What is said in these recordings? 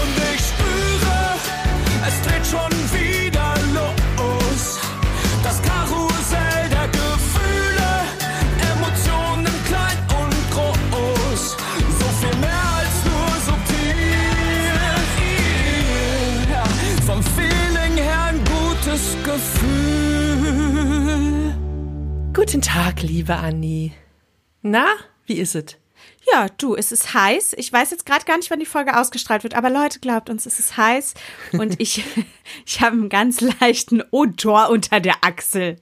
Und ich spüre, es dreht schon wieder los. Das Karussell der Gefühle, Emotionen klein und groß. So viel mehr als nur subtil. Vom Feeling her ein gutes Gefühl. Guten Tag, liebe Anni. Na, wie ist es? Ja, du, es ist heiß. Ich weiß jetzt gerade gar nicht, wann die Folge ausgestrahlt wird, aber Leute, glaubt uns, es ist heiß und ich, ich habe einen ganz leichten Odor unter der Achsel.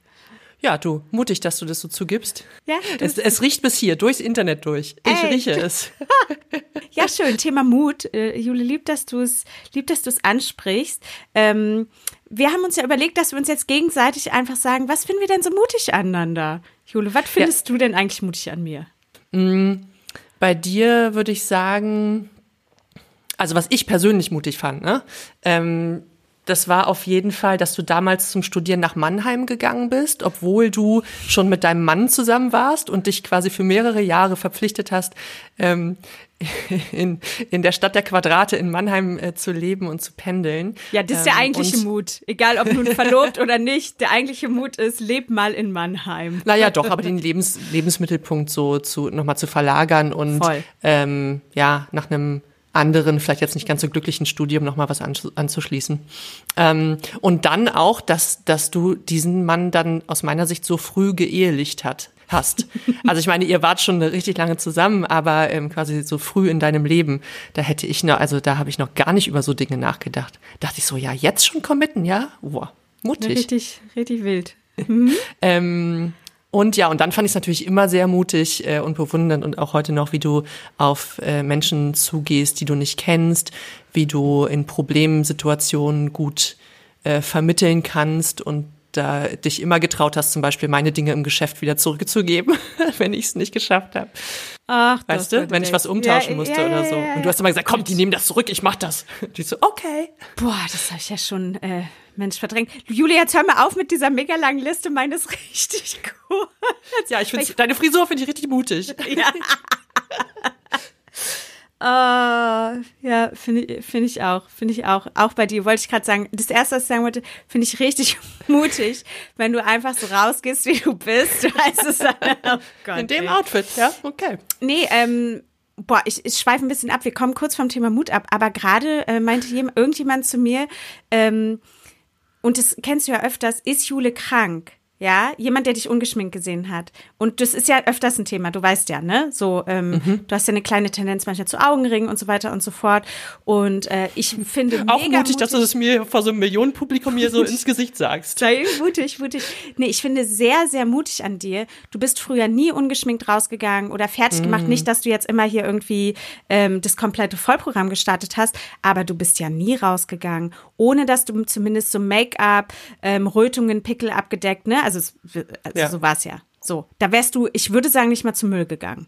Ja, du, mutig, dass du das so zugibst. Ja, es, es riecht bis hier, durchs Internet durch. Ich Echt? rieche es. Ja, schön. Thema Mut. Äh, Jule, lieb, dass du es, lieb, dass du es ansprichst. Ähm, wir haben uns ja überlegt, dass wir uns jetzt gegenseitig einfach sagen, was finden wir denn so mutig aneinander? Jule, was findest du denn eigentlich mutig an mir? Bei dir würde ich sagen, also was ich persönlich mutig fand, ne? Ähm, das war auf jeden Fall, dass du damals zum Studieren nach Mannheim gegangen bist, obwohl du schon mit deinem Mann zusammen warst und dich quasi für mehrere Jahre verpflichtet hast, ähm, in, in der Stadt der Quadrate in Mannheim äh, zu leben und zu pendeln. Ja, das ist der Ähm, eigentliche und- Mut. Egal, ob nun verlobt oder nicht. Der eigentliche Mut ist, leb mal in Mannheim. Naja, doch, aber den Lebens, Lebensmittelpunkt so zu nochmal zu verlagern und Voll. ähm, ja, nach einem anderen, vielleicht jetzt nicht ganz so glücklichen Studium nochmal was anzu- anzuschließen. Ähm, und dann auch, dass, dass du diesen Mann dann aus meiner Sicht so früh geehelicht hat, hast. Also ich meine, ihr wart schon richtig lange zusammen, aber ähm, quasi so früh in deinem Leben, da hätte ich noch, also da habe ich noch gar nicht über so Dinge nachgedacht. Dachte ich so, ja, jetzt schon committen, ja? Wow, mutig. Richtig, richtig wild. Ähm, und ja, und dann fand ich es natürlich immer sehr mutig äh, und bewundernd und auch heute noch, wie du auf äh, Menschen zugehst, die du nicht kennst, wie du in Problemsituationen gut äh, vermitteln kannst und da dich immer getraut hast, zum Beispiel meine Dinge im Geschäft wieder zurückzugeben, wenn ich es nicht geschafft habe. Ach, Weißt du, wenn ich was umtauschen Ja, musste ja, oder ja, so. ja, Und du hast immer gesagt, komm, die nehmen das zurück, ich mach das. Und ich so, okay. Boah, das habe ich ja schon, äh, Mensch, verdrängt. Julia, jetzt hör mal auf mit dieser mega langen Liste meines richtig gut. Ja, ich finde deine Frisur finde ich richtig mutig. Äh, ja, finde ich, finde ich auch, finde ich auch. Auch bei dir wollte ich gerade sagen, das erste, was ich sagen wollte, finde ich richtig mutig, wenn du einfach so rausgehst, wie du bist. Du heißt es dann, oh Gott, In dem ey. Outfit, ja, okay. Nee, ähm, boah, ich, ich schweife ein bisschen ab. Wir kommen kurz vom Thema Mut ab. Aber gerade äh, meinte jem- irgendjemand zu mir, ähm, und das kennst du ja öfters, ist Jule krank? Ja, jemand, der dich ungeschminkt gesehen hat. Und das ist ja öfters ein Thema, du weißt ja, ne? So, ähm, Mhm. du hast ja eine kleine Tendenz manchmal zu Augenringen und so weiter und so fort. Und äh, ich finde Auch mega mutig, dass du das mir vor so einem Millionenpublikum hier so ins Gesicht sagst. Sei mutig, mutig. Nee, ich finde sehr, sehr mutig an dir. Du bist früher nie ungeschminkt rausgegangen oder fertig gemacht. Nicht, dass du jetzt immer hier irgendwie ähm, das komplette Vollprogramm gestartet hast, aber du bist ja nie rausgegangen, ohne dass du zumindest so Make-up, ähm, Rötungen, Pickel abgedeckt, ne? Also, es- also Ja. so war es ja. So, da wärst du, ich würde sagen, nicht mal zum Müll gegangen.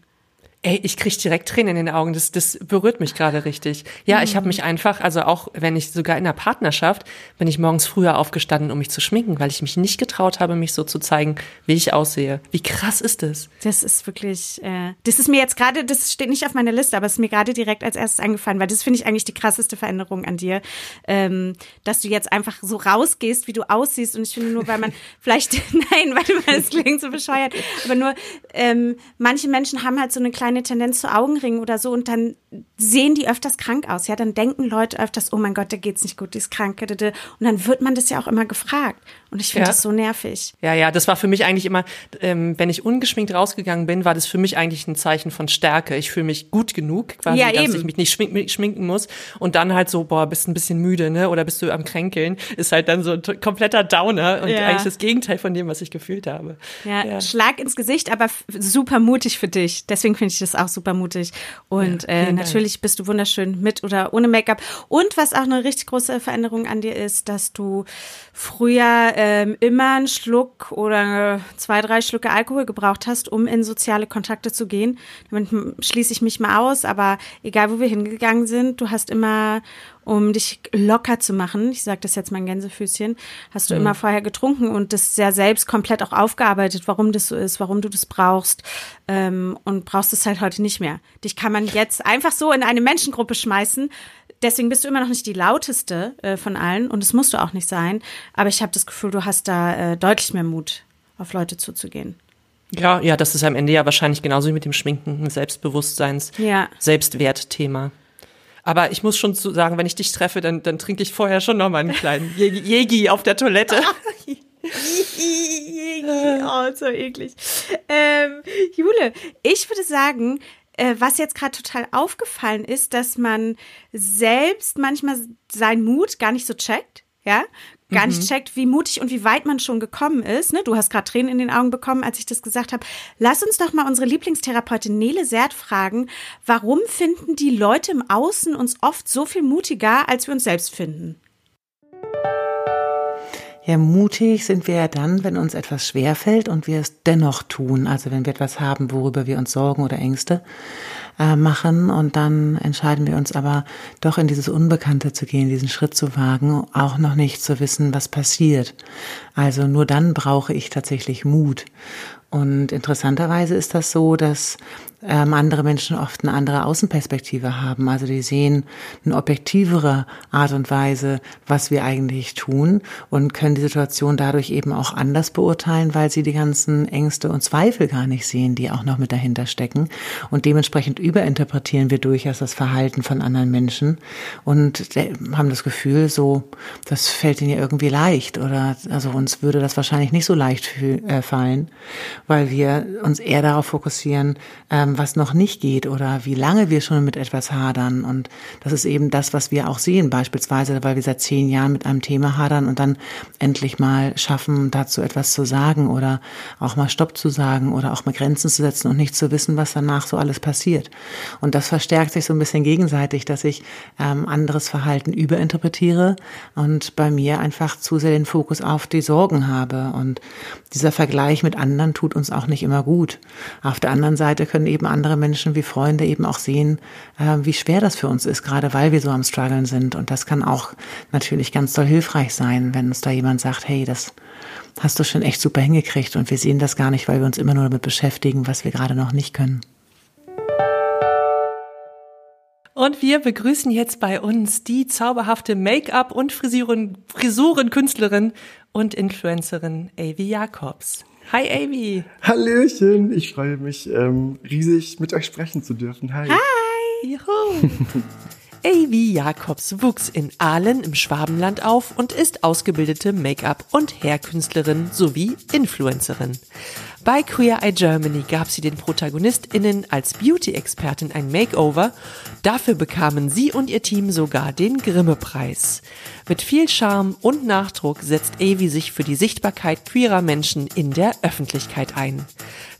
Ey, ich krieg direkt Tränen in den Augen. Das, das berührt mich gerade richtig. Ja, ich habe mich einfach, also auch wenn ich sogar in der Partnerschaft, bin ich morgens früher aufgestanden, um mich zu schminken, weil ich mich nicht getraut habe, mich so zu zeigen, wie ich aussehe. Wie krass ist das? Das ist wirklich, äh, das ist mir jetzt gerade, das steht nicht auf meiner Liste, aber es ist mir gerade direkt als erstes eingefallen, weil das finde ich eigentlich die krasseste Veränderung an dir, ähm, dass du jetzt einfach so rausgehst, wie du aussiehst. Und ich finde nur, weil man vielleicht, nein, warte mal, das klingt so bescheuert, aber nur, ähm, manche Menschen haben halt so eine kleine Tendenz zu Augenringen oder so und dann sehen die öfters krank aus. Ja, dann denken Leute öfters, oh mein Gott, der geht's nicht gut, die ist krank. Und dann wird man das ja auch immer gefragt. Und ich finde Ja. das so nervig. Ja, ja, das war für mich eigentlich immer, ähm, wenn ich ungeschminkt rausgegangen bin, war das für mich eigentlich ein Zeichen von Stärke. Ich fühle mich gut genug, quasi, Ja, dass ich mich nicht schminken, schminken muss. Und dann halt so, boah, bist ein bisschen müde, ne? Oder bist du am Kränkeln, ist halt dann so ein kompletter Downer und Ja. eigentlich das Gegenteil von dem, was ich gefühlt habe. Ja, Schlag ins Gesicht, aber super mutig für dich. Deswegen finde ich das auch super mutig. Und Ja, äh, vielen Dank. natürlich bist du wunderschön mit oder ohne Make-up. Und was auch eine richtig große Veränderung an dir ist, dass du früher ähm, immer einen Schluck oder zwei, drei Schlucke Alkohol gebraucht hast, um in soziale Kontakte zu gehen. Damit schließe ich mich mal aus, aber egal wo wir hingegangen sind, du hast immer um dich locker zu machen, ich sage das jetzt mal in Gänsefüßchen, hast du immer vorher getrunken und das sehr selbst komplett auch aufgearbeitet, warum das so ist, warum du das brauchst ähm, und brauchst es halt heute nicht mehr. Dich kann man jetzt einfach so in eine Menschengruppe schmeißen, deswegen bist du immer noch nicht die lauteste äh, von allen und das musst du auch nicht sein. Aber ich habe das Gefühl, du hast da äh, deutlich mehr Mut, auf Leute zuzugehen. Ja, ja, das ist am Ende ja wahrscheinlich genauso wie mit dem Schminken ein Selbstbewusstseins, Ja. Selbstwertthema. Aber ich muss schon sagen, wenn ich dich treffe, dann, dann trinke ich vorher schon noch mal einen kleinen Jegi auf der Toilette. oh, so eklig. Ähm, Jule, ich würde sagen, äh, was jetzt gerade total aufgefallen ist, dass man selbst manchmal seinen Mut gar nicht so checkt, ja, gar nicht checkt, wie mutig und wie weit man schon gekommen ist. Ne? Du hast gerade Tränen in den Augen bekommen, als ich das gesagt habe. Lass uns doch mal unsere Lieblingstherapeutin Nele Sert fragen, warum finden die Leute im Außen uns oft so viel mutiger, als wir uns selbst finden? Ja, mutig sind wir ja dann, wenn uns etwas schwerfällt und wir es dennoch tun. Also wenn wir etwas haben, worüber wir uns Sorgen oder Ängste äh, machen und dann entscheiden wir uns aber doch in dieses Unbekannte zu gehen, diesen Schritt zu wagen, auch noch nicht zu wissen, was passiert. Also nur dann brauche ich tatsächlich Mut. Und interessanterweise ist das so, dass ähm, andere Menschen oft eine andere Außenperspektive haben. Also die sehen eine objektivere Art und Weise, was wir eigentlich tun und können die Situation dadurch eben auch anders beurteilen, weil sie die ganzen Ängste und Zweifel gar nicht sehen, die auch noch mit dahinter stecken. Und dementsprechend überinterpretieren wir durchaus das Verhalten von anderen Menschen und äh, haben das Gefühl, so, das fällt ihnen ja irgendwie leicht oder also uns würde das wahrscheinlich nicht so leicht äh, fallen, weil wir uns eher darauf fokussieren, ähm, was noch nicht geht oder wie lange wir schon mit etwas hadern. Und das ist eben das, was wir auch sehen, beispielsweise, weil wir seit zehn Jahren mit einem Thema hadern und dann endlich mal schaffen, dazu etwas zu sagen oder auch mal Stopp zu sagen oder auch mal Grenzen zu setzen und nicht zu wissen, was danach so alles passiert. Und das verstärkt sich so ein bisschen gegenseitig, dass ich ähm, anderes Verhalten überinterpretiere und bei mir einfach zu sehr den Fokus auf die Sorgen habe. Und dieser Vergleich mit anderen tut uns auch nicht immer gut. Auf der anderen Seite können eben andere Menschen wie Freunde eben auch sehen, äh, wie schwer das für uns ist, gerade weil wir so am struggeln sind. Und das kann auch natürlich ganz doll hilfreich sein, wenn uns da jemand sagt, hey, das hast du schon echt super hingekriegt und wir sehen das gar nicht, weil wir uns immer nur damit beschäftigen, was wir gerade noch nicht können. Und wir begrüßen jetzt bei uns die zauberhafte Make-up- und Frisuren, Frisurenkünstlerin und Influencerin Avi Jacobs. Hi Avi. Hallöchen, ich freue mich ähm, riesig mit euch sprechen zu dürfen. Hi. Juhu. Avi Jacobs wuchs in Aalen im Schwabenland auf und ist ausgebildete Make-up- und Hairkünstlerin sowie Influencerin. Bei Queer Eye Germany gab sie den ProtagonistInnen als Beauty-Expertin ein Makeover. Dafür bekamen sie und ihr Team sogar den Grimme-Preis. Mit viel Charme und Nachdruck setzt Avi sich für die Sichtbarkeit queerer Menschen in der Öffentlichkeit ein.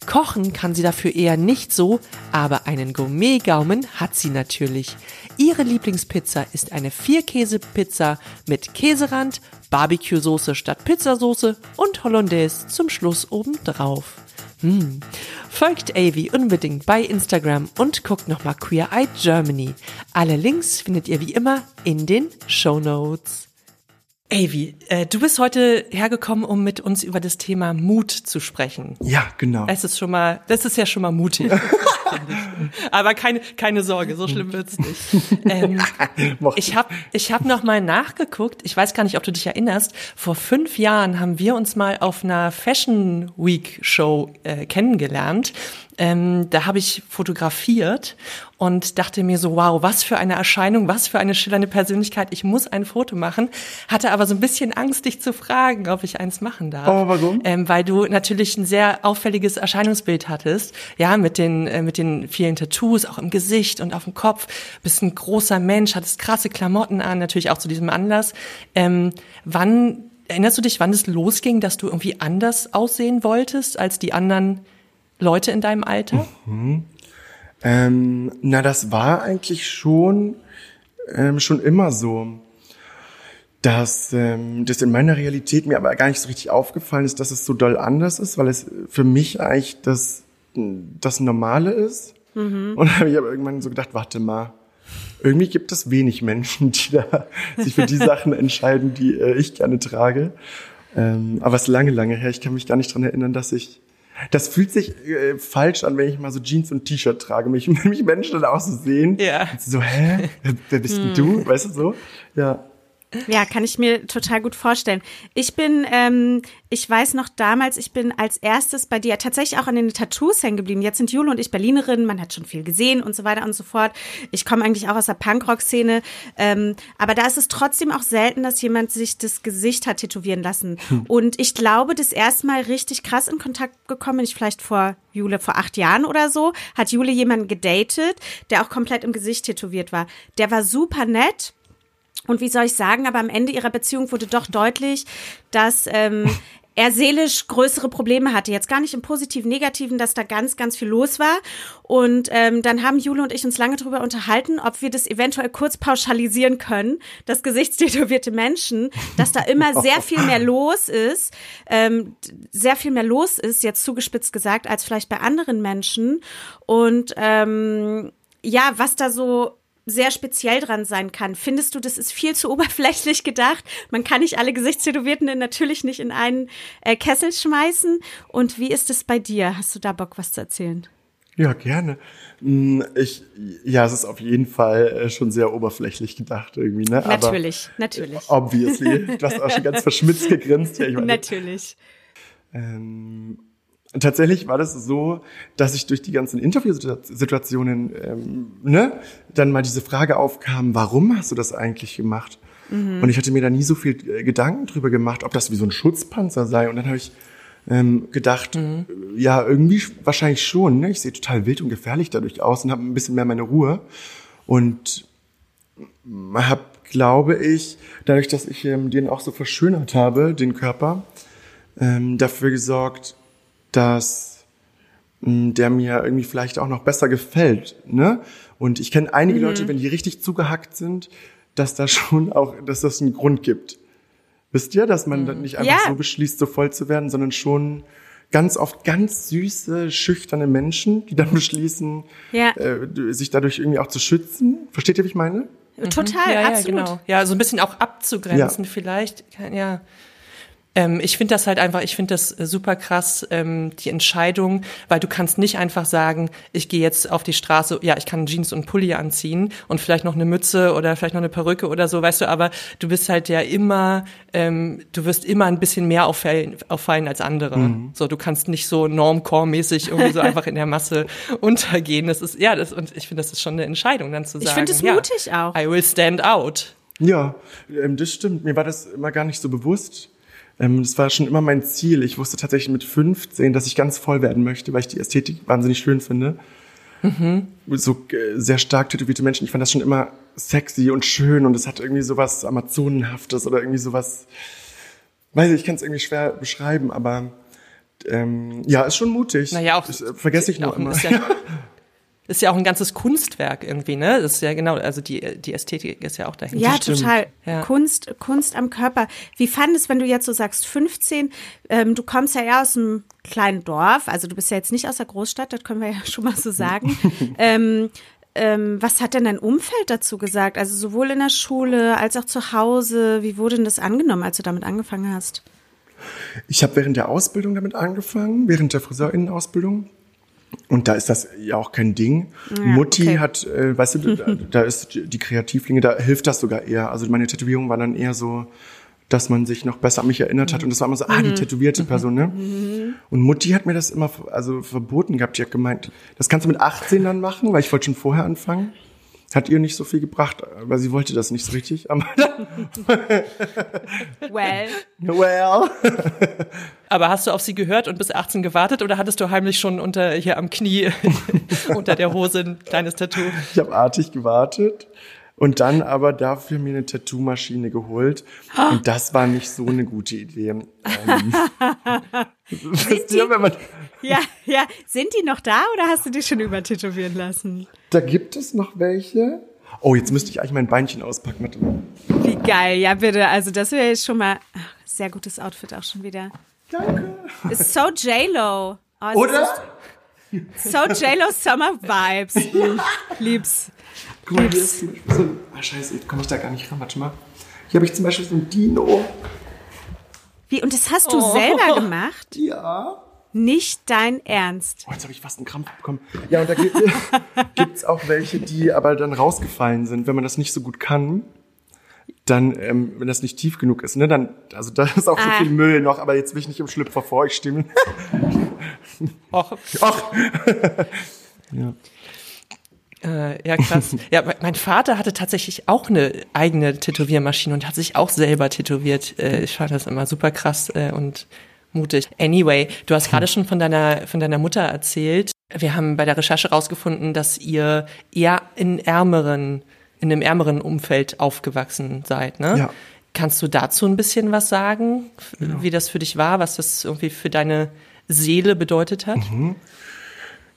Kochen kann sie dafür eher nicht so, aber einen Gourmet-Gaumen hat sie natürlich. Ihre Lieblingspizza ist eine Vierkäse-Pizza mit Käserand, Barbecue-Soße statt Pizzasoße und Hollandaise zum Schluss obendrauf. Hm. Folgt Avi unbedingt bei Instagram und guckt nochmal Queer Eye Germany. Alle Links findet ihr wie immer in den Show Notes. Avi, äh, du bist heute hergekommen, um mit uns über das Thema Mut zu sprechen. Ja, genau. Es ist schon mal, das ist ja schon mal mutig. Aber keine, keine Sorge, so schlimm wird's nicht. Ähm, ich habe ich hab noch mal nachgeguckt. Ich weiß gar nicht, ob du dich erinnerst. Vor fünf Jahren haben wir uns mal auf einer Fashion Week Show äh, kennengelernt. Ähm, da habe ich fotografiert und dachte mir so, wow, was für eine Erscheinung, was für eine schillernde Persönlichkeit. Ich muss ein Foto machen. Hatte aber so ein bisschen Angst, dich zu fragen, ob ich eins machen darf. Oh, warum? Ähm, weil du natürlich ein sehr auffälliges Erscheinungsbild hattest. Ja, mit den, äh, mit den vielen Tattoos, auch im Gesicht und auf dem Kopf. Bist ein großer Mensch, hattest krasse Klamotten an, natürlich auch zu diesem Anlass. Ähm, wann, erinnerst du dich, wann es losging, dass du irgendwie anders aussehen wolltest als die anderen Leute in deinem Alter? Ähm, na, das war eigentlich schon, ähm, schon immer so, dass ähm, das in meiner Realität mir aber gar nicht so richtig aufgefallen ist, dass es so doll anders ist, weil es für mich eigentlich das, das Normale ist. Und dann habe ich aber irgendwann so gedacht, warte mal, irgendwie gibt es wenig Menschen, die da sich für die Sachen entscheiden, die äh, ich gerne trage. Ähm, aber es ist lange, lange her. Ich kann mich gar nicht dran erinnern, dass ich Das fühlt sich äh, falsch an, wenn ich mal so Jeans und T-Shirt trage. Mich, mich Menschen dann auch so sehen. Ja. So, hä? Wer- bist denn du? Weißt du so? Ja. Ja, kann ich mir total gut vorstellen. Ich bin, ähm, ich weiß noch damals, ich bin als erstes bei dir tatsächlich auch an den Tattoos hängen geblieben. Jetzt sind Jule und ich Berlinerin, man hat schon viel gesehen und so weiter und so fort. Ich komme eigentlich auch aus der Punkrock-Szene, ähm, aber da ist es trotzdem auch selten, dass jemand sich das Gesicht hat tätowieren lassen. Und ich glaube, das erste Mal richtig krass in Kontakt gekommen bin ich vielleicht vor Jule vor acht Jahren oder so, hat Jule jemanden gedatet, der auch komplett im Gesicht tätowiert war. Der war super nett. Und wie soll ich sagen, aber am Ende ihrer Beziehung wurde doch deutlich, dass ähm, er seelisch größere Probleme hatte. Jetzt gar nicht im positiven, negativen, dass da ganz, ganz viel los war. Und ähm, dann haben Jule und ich uns lange darüber unterhalten, ob wir das eventuell kurz pauschalisieren können, dass gesichtstätowierte Menschen, dass da immer sehr viel mehr los ist, ähm, sehr viel mehr los ist, jetzt zugespitzt gesagt, als vielleicht bei anderen Menschen. Und ähm, ja, was da so sehr speziell dran sein kann. Findest du, das ist viel zu oberflächlich gedacht? Man kann nicht alle Gesichtstätowierten natürlich nicht in einen äh, Kessel schmeißen. Und wie ist es bei dir? Hast du da Bock, was zu erzählen? Ja, gerne. Mm, Ich, ja, es ist auf jeden Fall äh, schon sehr oberflächlich gedacht irgendwie, ne? Aber Natürlich, natürlich. Obviously. Du hast auch schon ganz verschmitzt gegrinst. Ja, ich meine, Natürlich. Ähm, tatsächlich war das so, dass ich durch die ganzen Interviewsituationen, ähm, ne, dann mal diese Frage aufkam, warum hast du das eigentlich gemacht? Und ich hatte mir da nie so viel äh, Gedanken drüber gemacht, ob das wie so ein Schutzpanzer sei. Und dann habe ich ähm, gedacht, äh, ja, irgendwie sch- wahrscheinlich schon. Ne? Ich sehe total wild und gefährlich dadurch aus und habe ein bisschen mehr meine Ruhe. Und habe, glaube ich, dadurch, dass ich ähm, den auch so verschönert habe, den Körper, ähm, dafür gesorgt, dass mh, der mir irgendwie vielleicht auch noch besser gefällt. Ne? Und ich kenne einige Leute, wenn die richtig zugehackt sind, dass da schon auch, dass das einen Grund gibt. Wisst ihr, dass man dann nicht einfach Ja. so beschließt, so voll zu werden, sondern schon ganz oft ganz süße, schüchterne Menschen, die dann beschließen, Ja. äh, sich dadurch irgendwie auch zu schützen. Versteht ihr, wie ich meine? Total, ja, ja, absolut. genau. Ja, so ein bisschen auch abzugrenzen vielleicht. Ja. Ähm, ich finde das halt einfach, ich finde das äh, super krass, ähm, die Entscheidung, weil du kannst nicht einfach sagen, ich gehe jetzt auf die Straße, ja, ich kann Jeans und Pulli anziehen und vielleicht noch eine Mütze oder vielleicht noch eine Perücke oder so, weißt du, aber du bist halt ja immer, ähm, du wirst immer ein bisschen mehr auffallen, auffallen als andere. So, du kannst nicht so normcore-mäßig irgendwie so einfach in der Masse untergehen. Das ist, ja, das, und ich finde, das ist schon eine Entscheidung, dann zu sagen. Ich finde es ja, mutig auch. I will stand out. Ja, ähm, das stimmt. Mir war das immer gar nicht so bewusst. Ähm, das war schon immer mein Ziel. Ich wusste tatsächlich mit 15, dass ich ganz voll werden möchte, weil ich die Ästhetik wahnsinnig schön finde. So äh, sehr stark tätowierte Menschen, ich fand das schon immer sexy und schön und es hat irgendwie sowas Amazonenhaftes oder irgendwie sowas, weiß ich, ich kann es irgendwie schwer beschreiben, aber ähm, ja, ist schon mutig. Naja, auch- das äh, vergesse ich auch- immer. ist ja- Ist ja auch ein ganzes Kunstwerk irgendwie, ne? Das ist ja genau, also die, die Ästhetik ist ja auch dahinter. Ja, stimmt. total. Ja. Kunst, Kunst am Körper. Wie fandest, wenn du jetzt so sagst, 15, ähm, du kommst ja eher aus einem kleinen Dorf, also du bist ja jetzt nicht aus der Großstadt, das können wir ja schon mal so sagen. ähm, ähm, was hat denn dein Umfeld dazu gesagt? Also sowohl in der Schule als auch zu Hause. Wie wurde denn das angenommen, als du damit angefangen hast? Ich habe während der Ausbildung damit angefangen, während der Friseurinnenausbildung. Und da ist das ja auch kein Ding. Mutti okay. hat, äh, weißt du, da, da ist die Kreativlinge, da hilft das sogar eher. Also meine Tätowierung war dann eher so, dass man sich noch besser an mich erinnert hat. Und das war immer so, ah, die tätowierte Person, ne? Und Mutti hat mir das immer also verboten gehabt. Die hat gemeint, das kannst du mit 18 dann machen, weil ich wollte schon vorher anfangen. Hat ihr nicht so viel gebracht, weil sie wollte das nicht so richtig. Well. well. Aber hast du auf sie gehört und bis 18 gewartet oder hattest du heimlich schon unter hier am Knie unter der Hose ein kleines Tattoo? Ich habe artig gewartet und dann aber dafür mir eine Tattoo-Maschine geholt. Und das war nicht so eine gute Idee. Ähm, wisst ihr, wenn man, Ja, ja. Sind die noch da oder hast du dich schon übertätowieren lassen? da gibt es noch welche. Oh, jetzt müsste ich eigentlich mein Beinchen auspacken. Warte mal. Wie geil, ja bitte. Also das wäre jetzt schon mal ach, sehr gutes Outfit auch schon wieder. Danke. Ist so J-Lo. Oh, Oder? ist So J-Lo Summer Vibes. Mm, Lieb's. Guck mal, hier ist zum Beispiel so ein, ah scheiße, jetzt komme ich da gar nicht ran. Warte mal. Hier habe ich zum Beispiel so ein Dino. Wie, und das hast du selber gemacht? Ja. Nicht dein Ernst. Oh, jetzt habe ich fast einen Krampf bekommen. Ja, und da gibt es auch welche, die aber dann rausgefallen sind, wenn man das nicht so gut kann. Dann, ähm, wenn das nicht tief genug ist, ne, dann, also da ist auch so Ah. viel Müll noch, aber jetzt will ich nicht im Schlüpfer vor euch stimmen. Och, Ach, Äh, ja, krass. ja, mein- mein Vater hatte tatsächlich auch eine eigene Tätowiermaschine und hat sich auch selber tätowiert. Äh, ich fand das immer super krass äh, und mutig. Anyway, du hast gerade schon von deiner, von deiner Mutter erzählt. Wir haben bei der Recherche rausgefunden, dass ihr eher in ärmeren, in einem ärmeren Umfeld aufgewachsen seid, ne? Ja. Kannst du dazu ein bisschen was sagen, f- wie das für dich war, was das irgendwie für deine Seele bedeutet hat?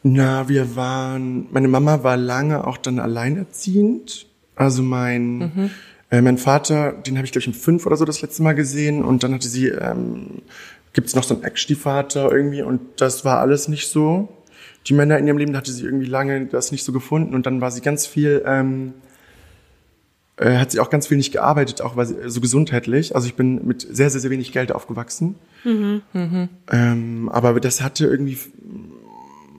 Na, wir waren, meine Mama war lange auch dann alleinerziehend. Also mein, äh, mein Vater, den habe ich glaube ich um fünf oder so das letzte Mal gesehen und dann hatte sie, ähm, gibt's noch so einen Ex-Stiefvater irgendwie und das war alles nicht so. Die Männer in ihrem Leben da hatte sie irgendwie lange das nicht so gefunden und dann war sie ganz viel, ähm, äh, hat sie auch ganz viel nicht gearbeitet, auch weil sie, so gesundheitlich. Also ich bin mit sehr, sehr, sehr wenig Geld aufgewachsen. Ähm, aber das hatte irgendwie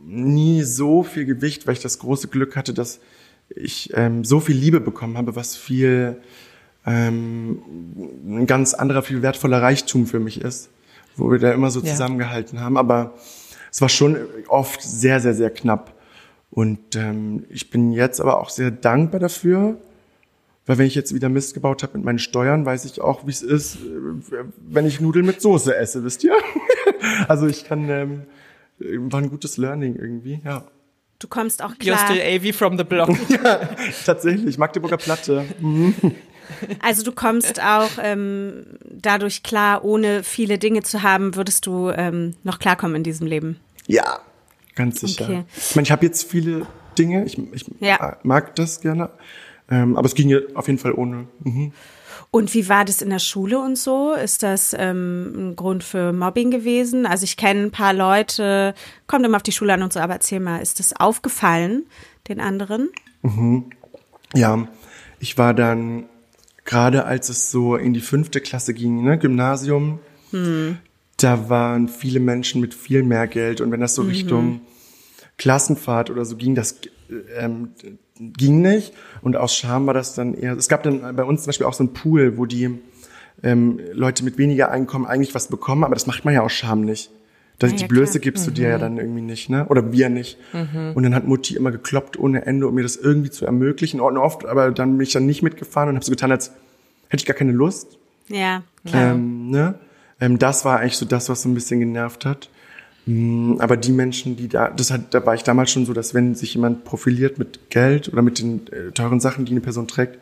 nie so viel Gewicht, weil ich das große Glück hatte, dass ich ähm, so viel Liebe bekommen habe, was viel ähm, ein ganz anderer, viel wertvoller Reichtum für mich ist, wo wir da immer so Ja. zusammengehalten haben. Aber es war schon oft sehr, sehr, sehr knapp. Und ähm, ich bin jetzt aber auch sehr dankbar dafür, weil wenn ich jetzt wieder Mist gebaut habe mit meinen Steuern, weiß ich auch, wie es ist, äh, wenn ich Nudeln mit Soße esse, wisst ihr? also ich kann, ähm, war ein gutes Learning irgendwie, ja. Du kommst auch You're klar. still AV from the block. Tatsächlich, Magdeburger Platte. Also du kommst auch ähm, dadurch klar, ohne viele Dinge zu haben, würdest du ähm, noch klarkommen in diesem Leben. Ja, ganz sicher. Okay. Ich meine, ich habe jetzt viele Dinge, ich, ich Ja. mag das gerne, ähm, aber es ging ja auf jeden Fall ohne. Mhm. Und wie war das in der Schule und so? Ist das ähm, ein Grund für Mobbing gewesen? Also ich kenne ein paar Leute, kommt immer auf die Schule an und so, aber erzähl mal, ist das aufgefallen den anderen? Ja, ich war dann, gerade als es so in die fünfte Klasse ging, ne, Gymnasium, da waren viele Menschen mit viel mehr Geld und wenn das so Richtung Klassenfahrt oder so ging, das ähm, ging nicht und aus Scham war das dann eher, es gab dann bei uns zum Beispiel auch so einen Pool, wo die ähm, Leute mit weniger Einkommen eigentlich was bekommen, aber das macht man ja aus Scham nicht. Das, Ja, die ja, Blöße klar. gibst du dir ja dann irgendwie nicht, ne? Oder wir nicht. Und dann hat Mutti immer gekloppt ohne Ende, um mir das irgendwie zu ermöglichen. Und oft, aber dann bin ich dann nicht mitgefahren und habe so getan, als hätte ich gar keine Lust. Ja, klar. Ähm, ne? ähm, das war eigentlich so das, was so ein bisschen genervt hat. Mm, Aber die Menschen, die da, das hat, da war ich damals schon so, dass wenn sich jemand profiliert mit Geld oder mit den äh, teuren Sachen, die eine Person trägt,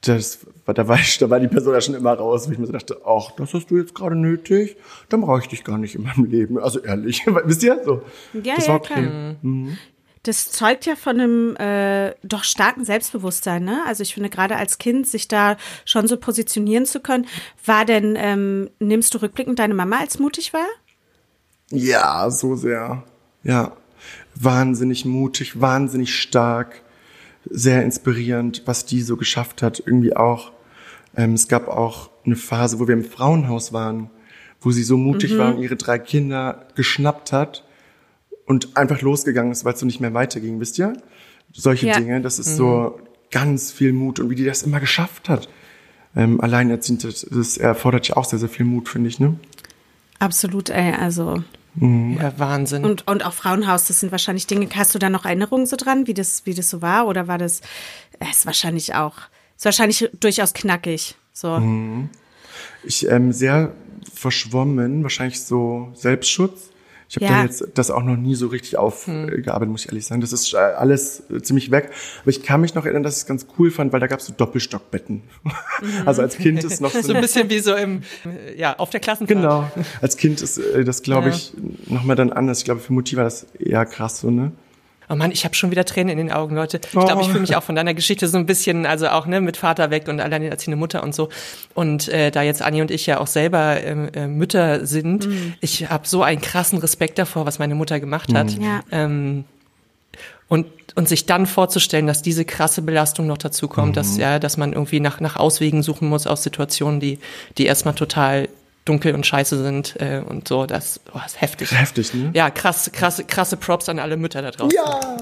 das, war- da war ich, da war die Person ja schon immer raus, wo ich mir so dachte, ach, das hast du jetzt gerade nötig, dann brauche ich dich gar nicht in meinem Leben. Also ehrlich, wisst ihr? So. Ja, das ja, war okay. klar. Das zeugt ja von einem äh, doch starken Selbstbewusstsein, ne? Also ich finde gerade als Kind sich da schon so positionieren zu können. War denn, ähm, nimmst du rückblickend deine Mama als mutig war? Ja, so sehr. Ja. Wahnsinnig mutig, wahnsinnig stark, sehr inspirierend, was die so geschafft hat. Irgendwie auch. Ähm, es gab auch eine Phase, wo wir im Frauenhaus waren, wo sie so mutig war und ihre drei Kinder geschnappt hat und einfach losgegangen ist, weil es so nicht mehr weiterging, wisst ihr? Solche Ja. Dinge, das ist so ganz viel Mut und wie die das immer geschafft hat. Ähm, alleinerziehend, das, das erfordert ja auch sehr, sehr viel Mut, finde ich, ne? Absolut, ey, also. Ja, Wahnsinn. Und, und auch Frauenhaus, das sind wahrscheinlich Dinge. Hast du da noch Erinnerungen so dran, wie das, wie das so war? Oder war das, es ist wahrscheinlich auch, ist wahrscheinlich durchaus knackig. So. Ich ähm, sehr verschwommen, wahrscheinlich so Selbstschutz. Ich habe Ja. da jetzt das auch noch nie so richtig aufgearbeitet, muss ich ehrlich sagen. Das ist äh, alles äh, ziemlich weg. Aber ich kann mich noch erinnern, dass ich es ganz cool fand, weil da gab es so Doppelstockbetten. Also als Kind ist noch so, so ein bisschen wie so im, äh, ja, auf der Klassenfahrt. genau. Als Kind ist das, glaube Ja. ich, noch mal dann anders. Ich glaube, für Mutti war das eher krass so, ne? Oh Mann, ich habe schon wieder Tränen in den Augen, Leute. Ich glaube, ich Oh. fühle mich auch von deiner Geschichte so ein bisschen, also auch ne, mit Vater weg und alleinerziehende Mutter und so. Und äh, da jetzt Anni und ich ja auch selber ähm, äh, Mütter sind, ich habe so einen krassen Respekt davor, was meine Mutter gemacht hat. Ja. Ähm, und, und sich dann vorzustellen, dass diese krasse Belastung noch dazu kommt, dass, ja, dass man irgendwie nach, nach Auswegen suchen muss aus Situationen, die, die erstmal total dunkel und scheiße sind äh, und so. Das oh, ist heftig. Heftig, ne? Ja, krass, krasse, krasse Props an alle Mütter da draußen. Ja.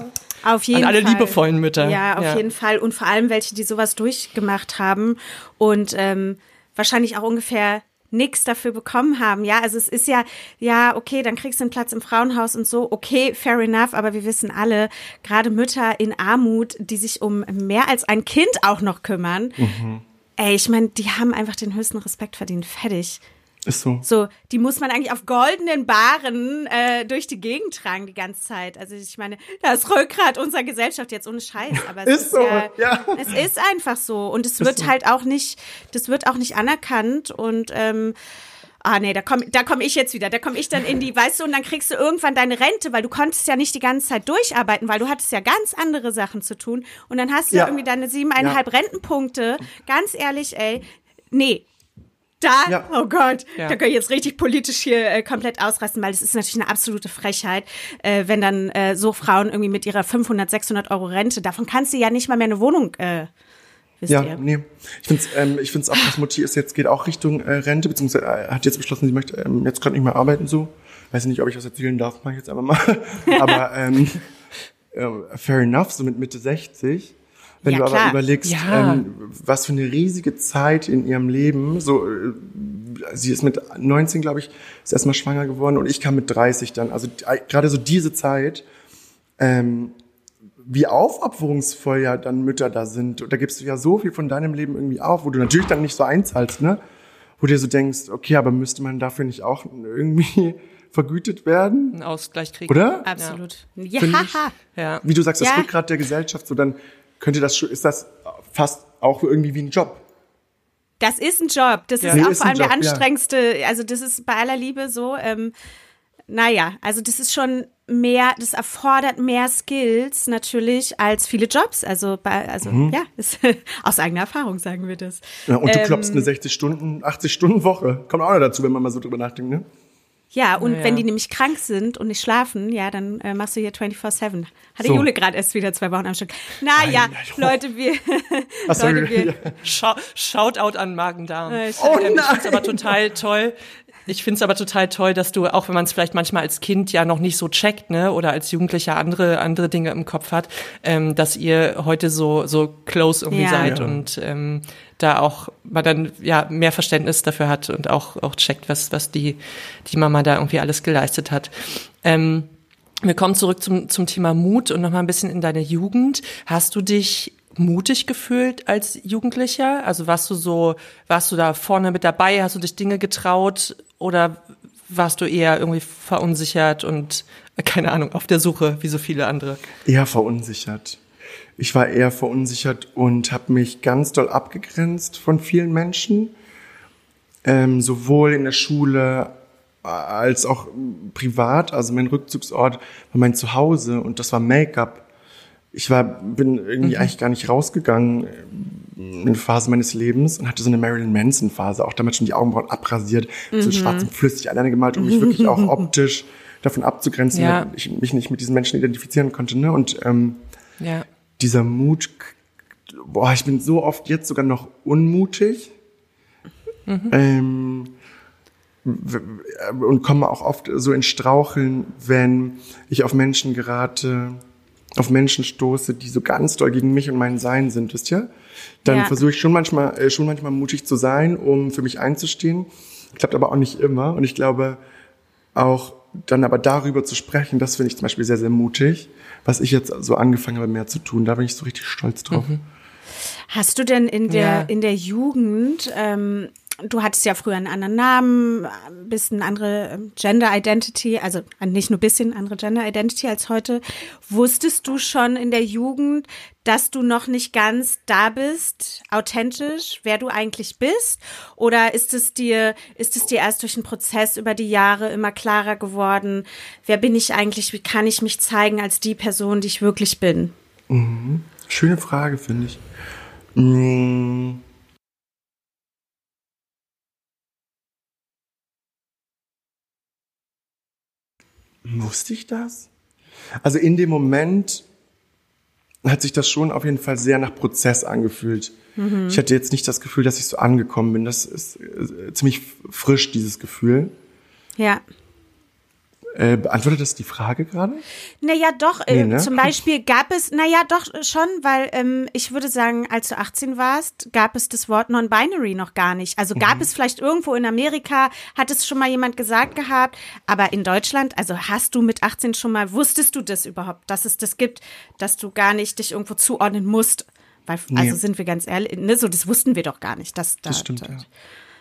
Auf jeden An alle Fall. liebevollen Mütter. Ja, auf Ja. jeden Fall. Und vor allem welche, die sowas durchgemacht haben und ähm, wahrscheinlich auch ungefähr nichts dafür bekommen haben. Ja, also es ist ja, ja, okay, dann kriegst du einen Platz im Frauenhaus und so, okay, fair enough, aber wir wissen alle, gerade Mütter in Armut, die sich um mehr als ein Kind auch noch kümmern, ey, ich meine, die haben einfach den höchsten Respekt verdient. Fertig. Ist so. So, die muss man eigentlich auf goldenen Baren äh, durch die Gegend tragen die ganze Zeit. Also ich meine, das Rückgrat unserer Gesellschaft jetzt ohne Scheiß, aber es Ist ist, so, ja, ja. es ist einfach so und es wird halt auch nicht, das wird auch nicht anerkannt und ähm, Ah nee, da komme da komm ich jetzt wieder. Da komme ich dann in die, weißt du, und dann kriegst du irgendwann deine Rente, weil du konntest ja nicht die ganze Zeit durcharbeiten, weil du hattest ja ganz andere Sachen zu tun. Und dann hast du Ja. irgendwie deine siebeneinhalb Rentenpunkte. Ganz ehrlich, ey, nee, da, Ja. oh Gott, Ja. da kann ich jetzt richtig politisch hier äh, komplett ausrasten, weil das ist natürlich eine absolute Frechheit, äh, wenn dann äh, so Frauen irgendwie mit ihrer 500, 600 Euro Rente, davon kannst du ja nicht mal mehr eine Wohnung, äh, Ja, ihr. nee. Ich finde es ähm, ich find's auch, dass Mutti ist jetzt, geht auch Richtung äh, Rente, beziehungsweise äh, hat jetzt beschlossen, sie möchte ähm, jetzt gerade nicht mehr arbeiten so. Weiß nicht, ob ich was erzählen darf, mach ich jetzt einfach mal. aber ähm, ähm, fair enough, so mit Mitte 60. Wenn Ja, du aber klar. überlegst, Ja. ähm, was für eine riesige Zeit in ihrem Leben, so, äh, sie ist mit 19, glaube ich, ist erstmal schwanger geworden und ich kam mit 30 dann. Also äh, gerade so diese Zeit, ähm, wie aufopferungsvoll ja dann Mütter da sind. Und da gibst du ja so viel von deinem Leben irgendwie auf, wo du natürlich dann nicht so einzahlst, ne? Wo du dir so denkst, okay, aber müsste man dafür nicht auch irgendwie vergütet werden? Einen Ausgleich kriegen. Oder? Absolut. Ja. Ja. Wie du sagst, das Ja. Rückgrat der Gesellschaft, so dann könnte das schon, ist das fast auch irgendwie wie ein Job. das ist ein Job. Das ist Nee, auch ist vor allem der Job, ja. anstrengendste, also das ist bei aller Liebe so, ähm, naja, also das ist schon mehr, das erfordert mehr Skills natürlich als viele Jobs. Also bei, also Mhm. ja, ist, aus eigener Erfahrung sagen wir das. Ja, und du Ähm, klopfst eine 60 Stunden, 80 Stunden Woche. Kommt auch noch dazu, wenn man mal so drüber nachdenkt, ne? Ja, und Ja. wenn die nämlich krank sind und nicht schlafen, ja, dann äh, machst du hier 24-7. Hatte So. Jule gerade erst wieder zwei Wochen am Stück. Naja, Nein, nein, Leute, wir, Ach. Leute, wir, Shoutout an Magen-Darm. Äh, Oh Ähm, ich nein. finde aber total toll. Ich finde es aber total toll, dass du, auch wenn man es vielleicht manchmal als Kind ja noch nicht so checkt, ne, oder als Jugendlicher andere andere Dinge im Kopf hat, ähm, dass ihr heute so so close irgendwie Ja. seid Ja. und ähm, da auch man dann ja mehr Verständnis dafür hat und auch auch checkt, was was die die Mama da irgendwie alles geleistet hat. Ähm, wir kommen zurück zum, zum Thema Mut und nochmal ein bisschen in deine Jugend. Hast du dich mutig gefühlt als Jugendlicher? Also warst du so, warst du da vorne mit dabei? Hast du dich Dinge getraut oder warst du eher irgendwie verunsichert und äh, keine Ahnung, auf der Suche, wie so viele andere? Eher verunsichert. Ich war eher verunsichert und habe mich ganz doll abgegrenzt von vielen Menschen, ähm, sowohl in der Schule äh, als auch privat. Also mein Rückzugsort war mein Zuhause und das war Make-up. Ich war, bin irgendwie eigentlich gar nicht rausgegangen in eine Phase meines Lebens und hatte so eine Marilyn Manson Phase, auch damals schon die Augenbrauen abrasiert, so schwarz und flüssig alleine gemalt, um mich wirklich auch optisch davon abzugrenzen, Ja. ich mich nicht mit diesen Menschen identifizieren konnte. Ne? Und ähm, Ja. dieser Mut, boah, ich bin so oft jetzt sogar noch unmutig. Ähm, w- w- und komme auch oft so in Straucheln, wenn ich auf Menschen gerate, auf Menschen stoße, die so ganz doll gegen mich und mein Sein sind, wisst ihr? Dann Ja. versuche ich schon manchmal, äh, schon manchmal mutig zu sein, um für mich einzustehen. Klappt aber auch nicht immer. Und ich glaube, auch dann aber darüber zu sprechen, das finde ich zum Beispiel sehr, sehr mutig, was ich jetzt so angefangen habe, mehr zu tun. Da bin ich so richtig stolz drauf. Hast du denn in der, Ja. in der Jugend, ähm, du hattest ja früher einen anderen Namen, ein bisschen andere ähm, Gender Identity, also nicht nur ein bisschen andere Gender Identity als heute. Wusstest du schon in der Jugend, dass du noch nicht ganz da bist, authentisch, wer du eigentlich bist? Oder ist es dir, ist es dir erst durch den Prozess über die Jahre immer klarer geworden? Wer bin ich eigentlich? Wie kann ich mich zeigen als die Person, die ich wirklich bin? Schöne Frage, finde ich. Mm. Wusste ich das? Also in dem Moment, hat sich das schon auf jeden Fall sehr nach Prozess angefühlt. Ich hatte jetzt nicht das Gefühl, dass ich so angekommen bin. Das ist äh, ziemlich frisch, dieses Gefühl. Ja. Äh, beantwortet das die Frage gerade? Naja, doch, äh, Nee, ne? zum Beispiel gab es, naja, doch schon, weil ähm, ich würde sagen, als du 18 warst, gab es das Wort Non-Binary noch gar nicht. Also gab es vielleicht irgendwo in Amerika, hat es schon mal jemand gesagt gehabt, aber in Deutschland, also hast du mit 18 schon mal, wusstest du das überhaupt, dass es das gibt, dass du gar nicht dich irgendwo zuordnen musst? Weil, also sind wir ganz ehrlich, ne, so das wussten wir doch gar nicht, dass, da, Das stimmt, ja.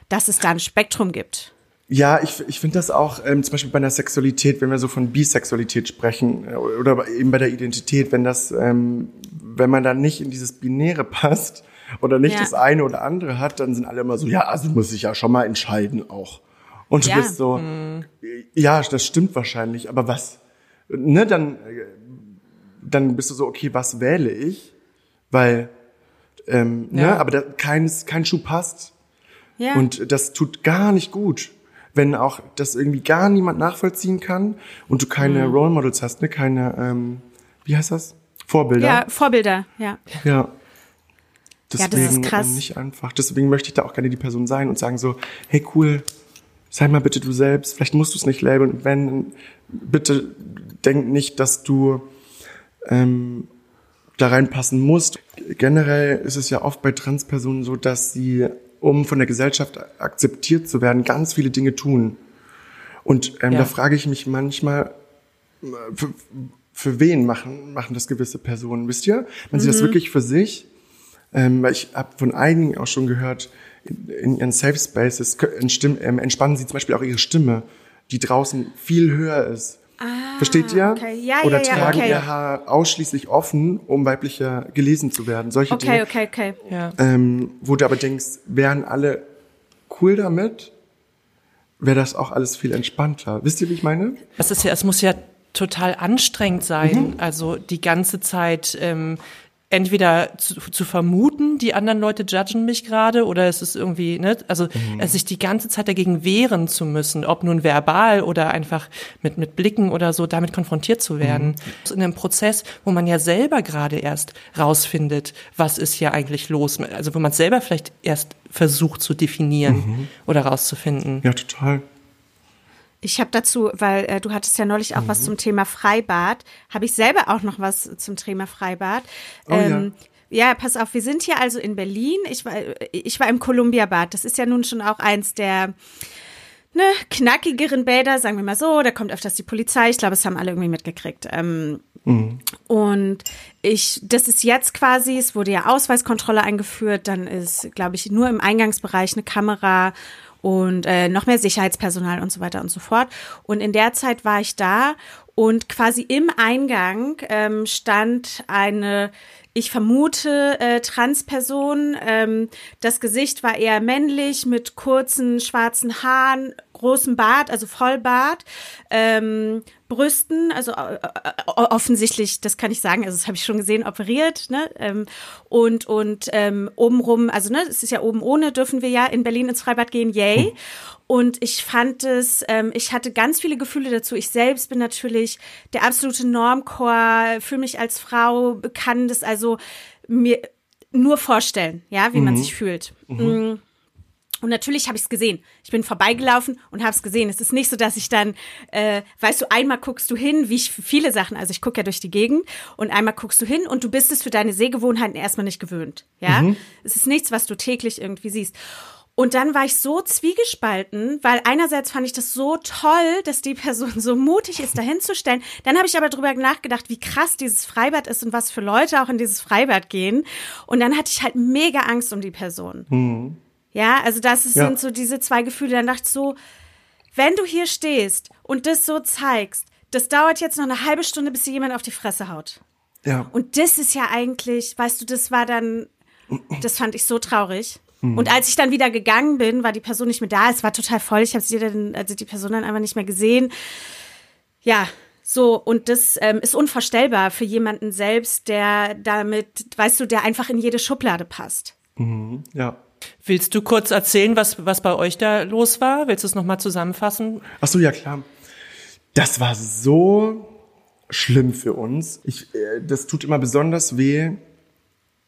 dass es da ein Spektrum gibt. Ja, ich, ich finde das auch ähm, zum Beispiel bei der Sexualität, wenn wir so von Bisexualität sprechen äh, oder eben bei der Identität, wenn das, ähm, wenn man dann nicht in dieses Binäre passt oder nicht Ja. das eine oder andere hat, dann sind alle immer so, ja, also muss ich ja schon mal entscheiden auch. Und du Ja. bist so, ja, das stimmt wahrscheinlich, aber was? Ne, dann, äh, dann bist du so, okay, was wähle ich? Weil, ähm, ne, Ja. aber da, keins, kein Schuh passt. Ja. Und das tut gar nicht gut, wenn auch das irgendwie gar niemand nachvollziehen kann und du keine Mhm. Role Models hast, ne? keine, ähm, wie heißt das? Vorbilder. ja, Vorbilder, ja. Ja. Ja, Deswegen das ist krass. ähm, nicht einfach. Deswegen möchte ich da auch gerne die Person sein und sagen so, hey cool, sei mal bitte du selbst. Vielleicht musst du es nicht labeln. Und wenn, bitte denk nicht, dass du ähm, da reinpassen musst. Generell ist es ja oft bei Transpersonen so, dass sie, um von der Gesellschaft akzeptiert zu werden, ganz viele Dinge tun. Und ähm, Ja. da frage ich mich manchmal, für, für wen machen, machen das gewisse Personen, wisst ihr? Man sieht das wirklich für sich. Ähm, weil ich habe von einigen auch schon gehört, in, in ihren Safe Spaces ähm, entspannen sie zum Beispiel auch ihre Stimme, die draußen viel höher ist. Versteht ihr? Ah, okay. Ja, Oder ja, ja, tragen okay. ihr Haar ausschließlich offen, um weiblicher gelesen zu werden. Solche Okay, Dinge. okay, okay. Ja. Ähm, wo du aber denkst, wären alle cool damit, wäre das auch alles viel entspannter. Wisst ihr, wie ich meine? Das ist ja, es muss ja total anstrengend sein, also die ganze Zeit ähm, entweder zu, zu vermuten, die anderen Leute judgen mich gerade, oder es ist irgendwie, ne, also äh, sich die ganze Zeit dagegen wehren zu müssen, ob nun verbal oder einfach mit mit Blicken oder so, damit konfrontiert zu werden. In einem Prozess, wo man ja selber gerade erst rausfindet, was ist hier eigentlich los, also wo man selber vielleicht erst versucht zu definieren oder rauszufinden. Ja, total. Ich habe dazu, weil äh, du hattest ja neulich auch Mhm. was zum Thema Freibad, habe ich selber auch noch was zum Thema Freibad. Oh ja. ja, pass auf, wir sind hier also in Berlin. Ich war, ich war im Columbia-Bad. Das ist ja nun schon auch eins der ne, knackigeren Bäder, sagen wir mal so. Da kommt öfters die Polizei. Ich glaube, es haben alle irgendwie mitgekriegt. Ähm, Und ich, das ist jetzt quasi, es wurde ja Ausweiskontrolle eingeführt, dann ist, glaube ich, nur im Eingangsbereich eine Kamera und äh, noch mehr Sicherheitspersonal und so weiter und so fort. Und in der Zeit war ich da und quasi im Eingang ähm, stand eine, ich vermute, äh, Transperson. Ähm, das Gesicht war eher männlich mit kurzen schwarzen Haaren, großem Bart, also Vollbart, ähm, Brüsten, also äh, äh, offensichtlich, das kann ich sagen, also das habe ich schon gesehen, operiert, ne? Ähm, und und ähm, obenrum, also ne, es ist ja oben ohne, dürfen wir ja in Berlin ins Freibad gehen, yay. Und ich fand es, ähm, ich hatte ganz viele Gefühle dazu. Ich selbst bin natürlich der absolute Normcore, fühle mich als Frau, kann das also mir nur vorstellen, ja, wie man sich fühlt. Mm. Und natürlich habe ich es gesehen. Ich bin vorbeigelaufen und habe es gesehen. Es ist nicht so, dass ich dann, äh, weißt du, einmal guckst du hin, wie ich für viele Sachen, also ich gucke ja durch die Gegend und einmal guckst du hin und du bist es für deine Sehgewohnheiten erstmal nicht gewöhnt. Ja, es ist nichts, was du täglich irgendwie siehst. Und dann war ich so zwiegespalten, weil einerseits fand ich das so toll, dass die Person so mutig ist, dahin zu stellen. Dann habe ich aber drüber nachgedacht, wie krass dieses Freibad ist und was für Leute auch in dieses Freibad gehen. Und dann hatte ich halt mega Angst um die Person. Ja, also das ist, Ja. sind so diese zwei Gefühle. Dann dachte ich so, wenn du hier stehst und das so zeigst, das dauert jetzt noch eine halbe Stunde, bis dir jemand auf die Fresse haut. Ja. Und das ist ja eigentlich, weißt du, das war dann, das fand ich so traurig. Und als ich dann wieder gegangen bin, war die Person nicht mehr da. Es war total voll. Ich habe sie dann, also die Person dann einfach nicht mehr gesehen. Ja, so und das ähm, ist unvorstellbar für jemanden selbst, der damit, weißt du, der einfach in jede Schublade passt. ja. Willst du kurz erzählen, was, was bei euch da los war? Willst du es nochmal zusammenfassen? Ach so, ja klar. Das war so schlimm für uns. Ich, äh, das tut immer besonders weh,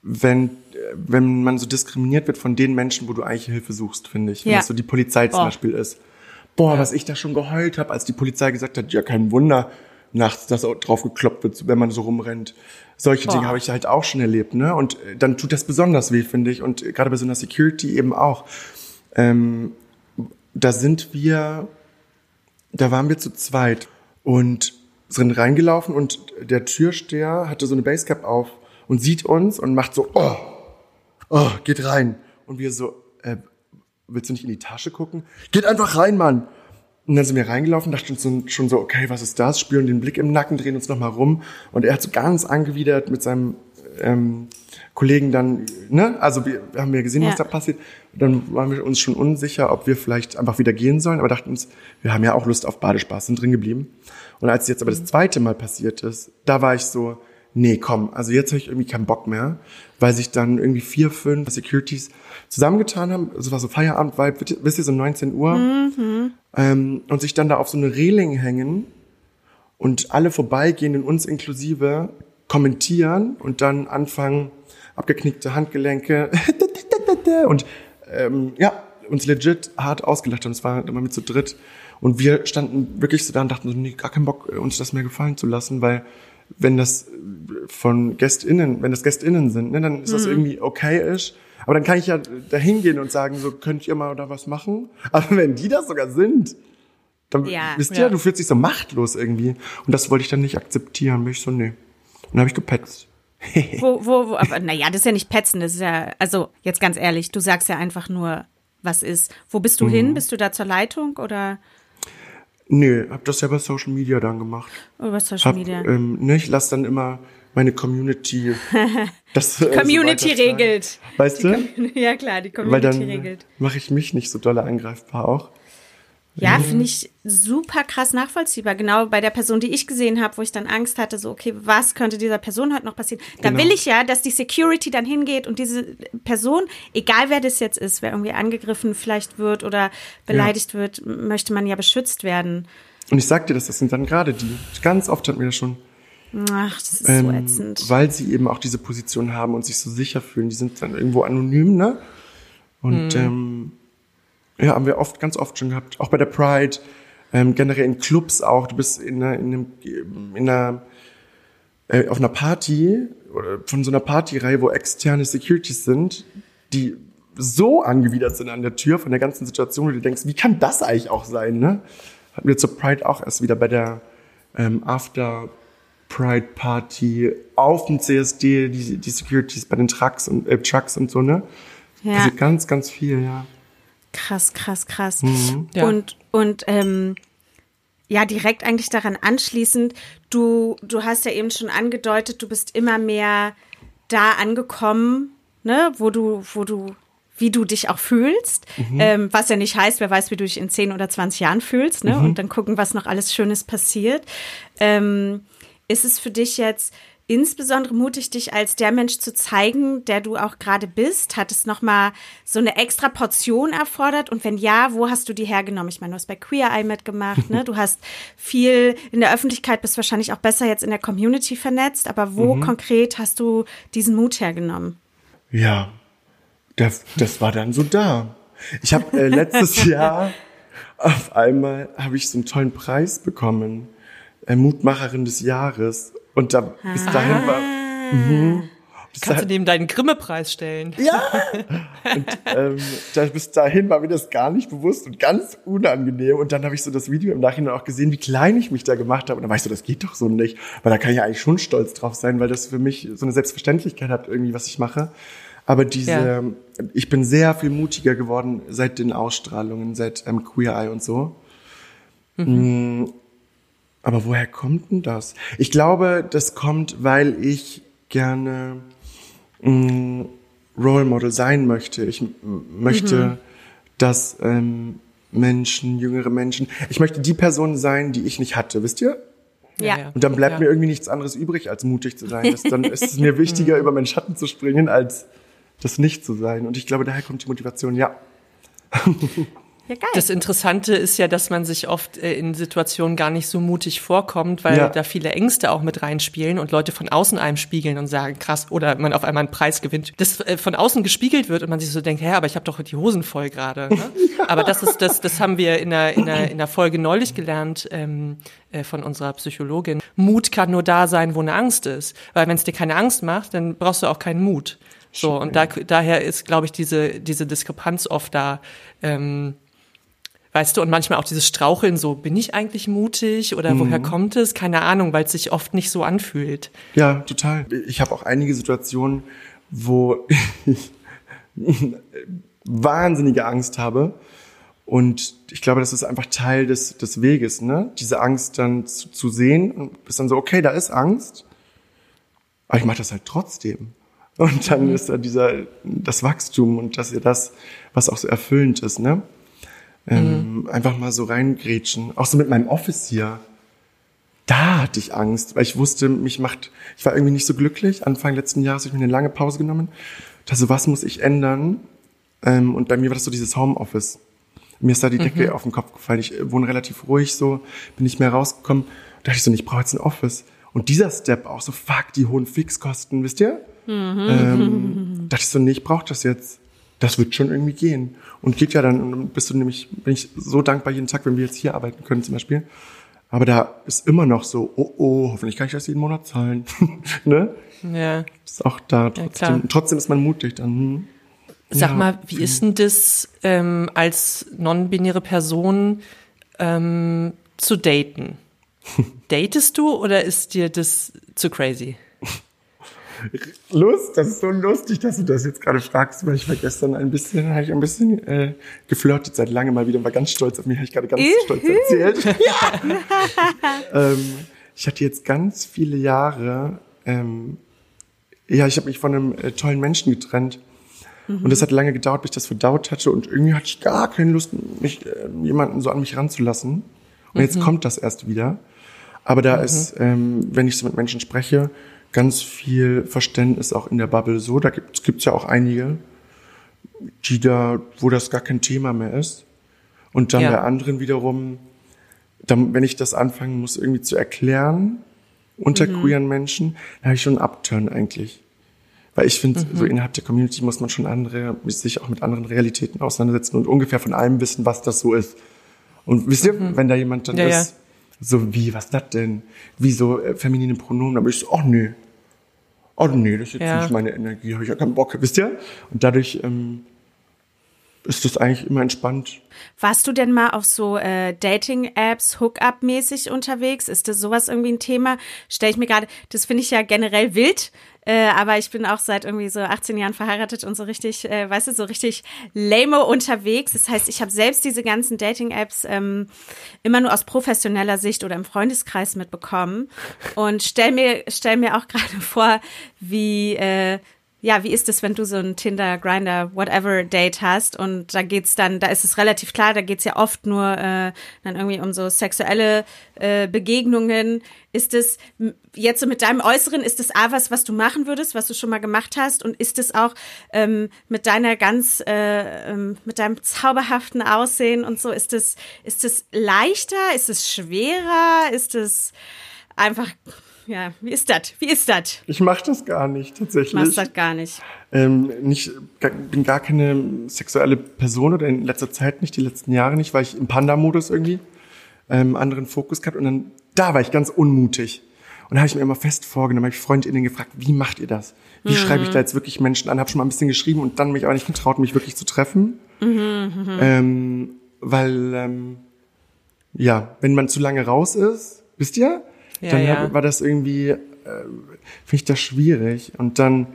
wenn, äh, wenn man so diskriminiert wird von den Menschen, wo du eigentlich Hilfe suchst, finde ich. Wenn Ja. das so die Polizei zum Boah. Beispiel ist. Boah, was ich da schon geheult habe, als die Polizei gesagt hat, ja, kein Wunder, nachts, dass drauf gekloppt wird, wenn man so rumrennt. Solche Dinge habe ich halt auch schon erlebt, ne? Und äh, dann tut das besonders weh, finde ich. Und äh, gerade bei so einer Security eben auch. Ähm, da sind wir, da waren wir zu zweit und sind reingelaufen und der Türsteher hatte so eine Basecap auf und sieht uns und macht so, oh, oh, geht rein. Und wir so, äh, willst du nicht in die Tasche gucken? Geht einfach rein, Mann. Und dann sind wir reingelaufen, dachten uns schon so, okay, was ist das? Spüren den Blick im Nacken, drehen uns nochmal rum. Und er hat so ganz angewidert mit seinem ähm, Kollegen dann, ne? Also wir haben ja gesehen, Ja. was da passiert. Und dann waren wir uns schon unsicher, ob wir vielleicht einfach wieder gehen sollen, aber dachten uns, wir haben ja auch Lust auf Badespaß, sind drin geblieben. Und als es jetzt aber das zweite Mal passiert ist, da war ich so, nee, komm, also jetzt habe ich irgendwie keinen Bock mehr, weil sich dann irgendwie vier, fünf Securities zusammengetan haben. Es war so Feierabend-Vibe, wisst ihr, so 19 Uhr. Ähm, und sich dann da auf so eine Reling hängen und alle vorbeigehenden, uns inklusive, kommentieren und dann anfangen, abgeknickte Handgelenke und ähm, ja, uns legit hart ausgelacht haben. Es war immer mit zu dritt. Und wir standen wirklich so da und dachten so, nee, gar keinen Bock, uns das mehr gefallen zu lassen, weil wenn das von GästInnen, wenn das GästInnen sind, ne, dann ist das irgendwie okay-ish. Aber dann kann ich ja da hingehen und sagen, so, könnt ihr mal da was machen? Aber wenn die das sogar sind, dann Ja. wisst ihr, Ja. du fühlst dich so machtlos irgendwie. Und das wollte ich dann nicht akzeptieren. Bin ich so, nee. Und dann habe ich gepetzt. Wo, wo, wo, aber naja, das ist ja nicht petzen, das ist ja, also jetzt ganz ehrlich, du sagst ja einfach nur, was ist. Wo bist du Mhm. hin? Bist du da zur Leitung oder Nö, hab das ja bei Social Media dann gemacht. über Social Hab, Media? ähm, ne, ich lasse dann immer meine Community. Das, äh, Community so regelt. Weißt du? ja klar, die Weil Community dann regelt. mache ich mich nicht so doll angreifbar auch. Ja, finde ich super krass nachvollziehbar. Genau bei der Person, die ich gesehen habe, wo ich dann Angst hatte, so, okay, was könnte dieser Person heute noch passieren? Da Genau. will ich ja, dass die Security dann hingeht und diese Person, egal wer das jetzt ist, wer irgendwie angegriffen vielleicht wird oder beleidigt wird, m- möchte man ja beschützt werden. Und ich sag dir, das, das sind dann gerade die. Ganz oft hatten wir das schon. Ach, das ist so Ähm, ätzend. weil sie eben auch diese Position haben und sich so sicher fühlen. Die sind dann irgendwo anonym, ne? Und ähm, ja, haben wir oft, ganz oft schon gehabt. Auch bei der Pride, ähm, generell in Clubs auch. Du bist in einer, in einem, in einer äh, auf einer Party oder von so einer Partyreihe, wo externe Securities sind, die so angewidert sind an der Tür von der ganzen Situation, wo du denkst, wie kann das eigentlich auch sein, ne? Hatten wir zur Pride auch erst wieder bei der ähm, After Pride Party auf dem CSD, die, die Securities bei den Trucks und äh, Trucks und so, ne? Ja. Also ganz, ganz viel, ja. Krass, krass, krass. Ja. Und, und ähm, ja, direkt eigentlich daran anschließend, du, du hast ja eben schon angedeutet, du bist immer mehr da angekommen, ne, wo du, wo du, wie du dich auch fühlst. Ähm, was ja nicht heißt, wer weiß, wie du dich in 10 oder 20 Jahren fühlst, ne? Und dann gucken, was noch alles Schönes passiert. Ähm, ist es für dich jetzt insbesondere mutig, dich als der Mensch zu zeigen, der du auch gerade bist? Hat es nochmal so eine extra Portion erfordert? Und wenn ja, wo hast du die hergenommen? Ich meine, du hast bei Queer Eye mitgemacht, ne? Du hast viel in der Öffentlichkeit, bist wahrscheinlich auch besser jetzt in der Community vernetzt, aber wo konkret hast du diesen Mut hergenommen? Ja, das, das war dann so da. Ich habe äh, letztes Jahr auf einmal habe ich so einen tollen Preis bekommen, äh, Mutmacherin des Jahres. Und da bis dahin war mhm, bis Kannst du dahin, dem deinen Grimme-Preis stellen? ja. Und ähm, da, bis dahin war mir das gar nicht bewusst und ganz unangenehm. Und dann habe ich so das Video im Nachhinein auch gesehen, wie klein ich mich da gemacht habe. Und dann war ich so, das geht doch so nicht. Weil da kann ich ja eigentlich schon stolz drauf sein, weil das für mich so eine Selbstverständlichkeit hat, irgendwie, was ich mache. Aber diese, Ja. ich bin sehr viel mutiger geworden seit den Ausstrahlungen, seit ähm, Queer Eye und so. Mm, Aber woher kommt denn das? Ich glaube, das kommt, weil ich gerne mh, Role Model sein möchte. Ich möchte, dass ähm, Menschen, jüngere Menschen, ich möchte die Person sein, die ich nicht hatte, wisst ihr? Ja. Und dann bleibt Ja. mir irgendwie nichts anderes übrig, als mutig zu sein. Das, dann ist es mir wichtiger, über meinen Schatten zu springen, als das nicht zu sein. Und ich glaube, daher kommt die Motivation, ja. Ja, geil. Das Interessante ist ja, dass man sich oft äh, in Situationen gar nicht so mutig vorkommt, weil Ja. da viele Ängste auch mit reinspielen und Leute von außen einem spiegeln und sagen, krass, oder man auf einmal einen Preis gewinnt, das äh, von außen gespiegelt wird und man sich so denkt, hä, aber ich habe doch die Hosen voll gerade. Ne? Aber das ist das, das haben wir in der, in der, in der Folge neulich gelernt ähm, äh, von unserer Psychologin. Mut kann nur da sein, wo eine Angst ist. Weil wenn es dir keine Angst macht, dann brauchst du auch keinen Mut. So, und da, daher ist, glaube ich, diese, diese Diskrepanz oft da. Ähm, Weißt du, und manchmal auch dieses Straucheln, so, bin ich eigentlich mutig oder woher kommt es? Keine Ahnung, weil es sich oft nicht so anfühlt. Ja, total. Ich habe auch einige Situationen, wo ich wahnsinnige Angst habe. Und ich glaube, das ist einfach Teil des, des Weges, ne? Diese Angst dann zu, zu sehen und bist dann so, okay, da ist Angst, aber ich mache das halt trotzdem. Und dann ist da dieser, das Wachstum und das ist das, was auch so erfüllend ist, ne? Ähm, Einfach mal so reingrätschen. Auch so mit meinem Office hier da hatte ich Angst, weil ich wusste, mich macht, ich war irgendwie nicht so glücklich. Anfang letzten Jahres habe ich mir eine lange Pause genommen. Also was muss ich ändern? Ähm, und bei mir war das so dieses Homeoffice. Mir ist da die Decke auf den Kopf gefallen. Ich äh, wohne relativ ruhig so, bin nicht mehr rausgekommen. Da dachte ich so, ich brauche jetzt ein Office. Und dieser Step auch so, fuck, die hohen Fixkosten, wisst ihr? Ähm, dachte ich so, nee, ich brauche das jetzt. Das wird schon irgendwie gehen. Und geht ja dann, bist du nämlich, bin ich so dankbar jeden Tag, wenn wir jetzt hier arbeiten können zum Beispiel. Aber da ist immer noch so, oh oh, hoffentlich kann ich das jeden Monat zahlen. ne? Ja. Ist auch da trotzdem. Und trotzdem ist man mutig dann. Hm. Sag Ja. mal, wie ist denn das ähm, als non-binäre Person ähm, zu daten? Datest du oder ist dir das zu crazy? Lust, das ist so lustig, dass du das jetzt gerade fragst, weil ich war gestern ein bisschen, habe ich ein bisschen äh, geflirtet seit langem mal wieder und war ganz stolz auf mich, habe ich gerade ganz stolz erzählt. ja. ähm, ich hatte jetzt ganz viele Jahre, ähm, ja, ich habe mich von einem äh, tollen Menschen getrennt. Und es hat lange gedauert, bis ich das verdaut hatte und irgendwie hatte ich gar keine Lust, mich, äh, jemanden so an mich ranzulassen. Und jetzt kommt das erst wieder. Aber da ist, ähm, wenn ich so mit Menschen spreche, ganz viel Verständnis auch in der Bubble so. Da gibt es ja auch einige, die da, wo das gar kein Thema mehr ist. Und dann Ja. bei anderen wiederum, dann, wenn ich das anfangen muss, irgendwie zu erklären unter queeren Menschen, dann habe ich schon einen Upturn eigentlich. Weil ich finde, so innerhalb der Community muss man schon andere, sich auch mit anderen Realitäten auseinandersetzen und ungefähr von allem wissen, was das so ist. Und wisst ihr, wenn da jemand dann Ja, ja. ist, so wie, was das denn? Wie so äh, feminine Pronomen, bin ich so, oh nee. Oh nee, das ist jetzt Ja. nicht meine Energie, habe ich ja keinen Bock, wisst ihr? Und dadurch ähm, ist das eigentlich immer entspannt. Warst du denn mal auf so äh, Dating-Apps, Hookup-mäßig unterwegs? Ist das sowas irgendwie ein Thema? Stell ich mir gerade, das finde ich ja generell wild, äh, aber ich bin auch seit irgendwie so 18 Jahren verheiratet und so richtig, äh, weißt du, so richtig lame unterwegs. Das heißt, ich habe selbst diese ganzen Dating-Apps ähm, immer nur aus professioneller Sicht oder im Freundeskreis mitbekommen und stell mir, stell mir auch gerade vor, wie äh, ja, wie ist es, wenn du so ein Tinder, Grinder, whatever Date hast und da geht's dann, da ist es relativ klar, da geht's ja oft nur äh, dann irgendwie um so sexuelle äh, Begegnungen. Ist es jetzt so mit deinem Äußeren, ist es A was, was du machen würdest, was du schon mal gemacht hast und ist es auch ähm, mit deiner ganz, äh, ähm, mit deinem zauberhaften Aussehen und so, ist es, ist es leichter, ist es schwerer, ist es einfach, ja, wie ist das? Wie ist das? Ich mache das gar nicht, tatsächlich. Machst das gar nicht. ähm, nicht, gar- bin gar keine sexuelle Person oder in letzter Zeit nicht, die letzten Jahre nicht, weil ich im Panda-Modus irgendwie ähm, anderen Fokus gehabt und dann da war ich ganz unmutig. Und da habe ich mir immer fest vorgenommen, habe ich FreundInnen gefragt, wie macht ihr das? Wie schreibe ich da jetzt wirklich Menschen an? Habe schon mal ein bisschen geschrieben und dann mich aber nicht getraut, mich wirklich zu treffen. Ähm, weil, ähm, ja, wenn man zu lange raus ist, wisst ihr, Ja, dann ja. war das irgendwie, äh, finde ich das schwierig. Und dann,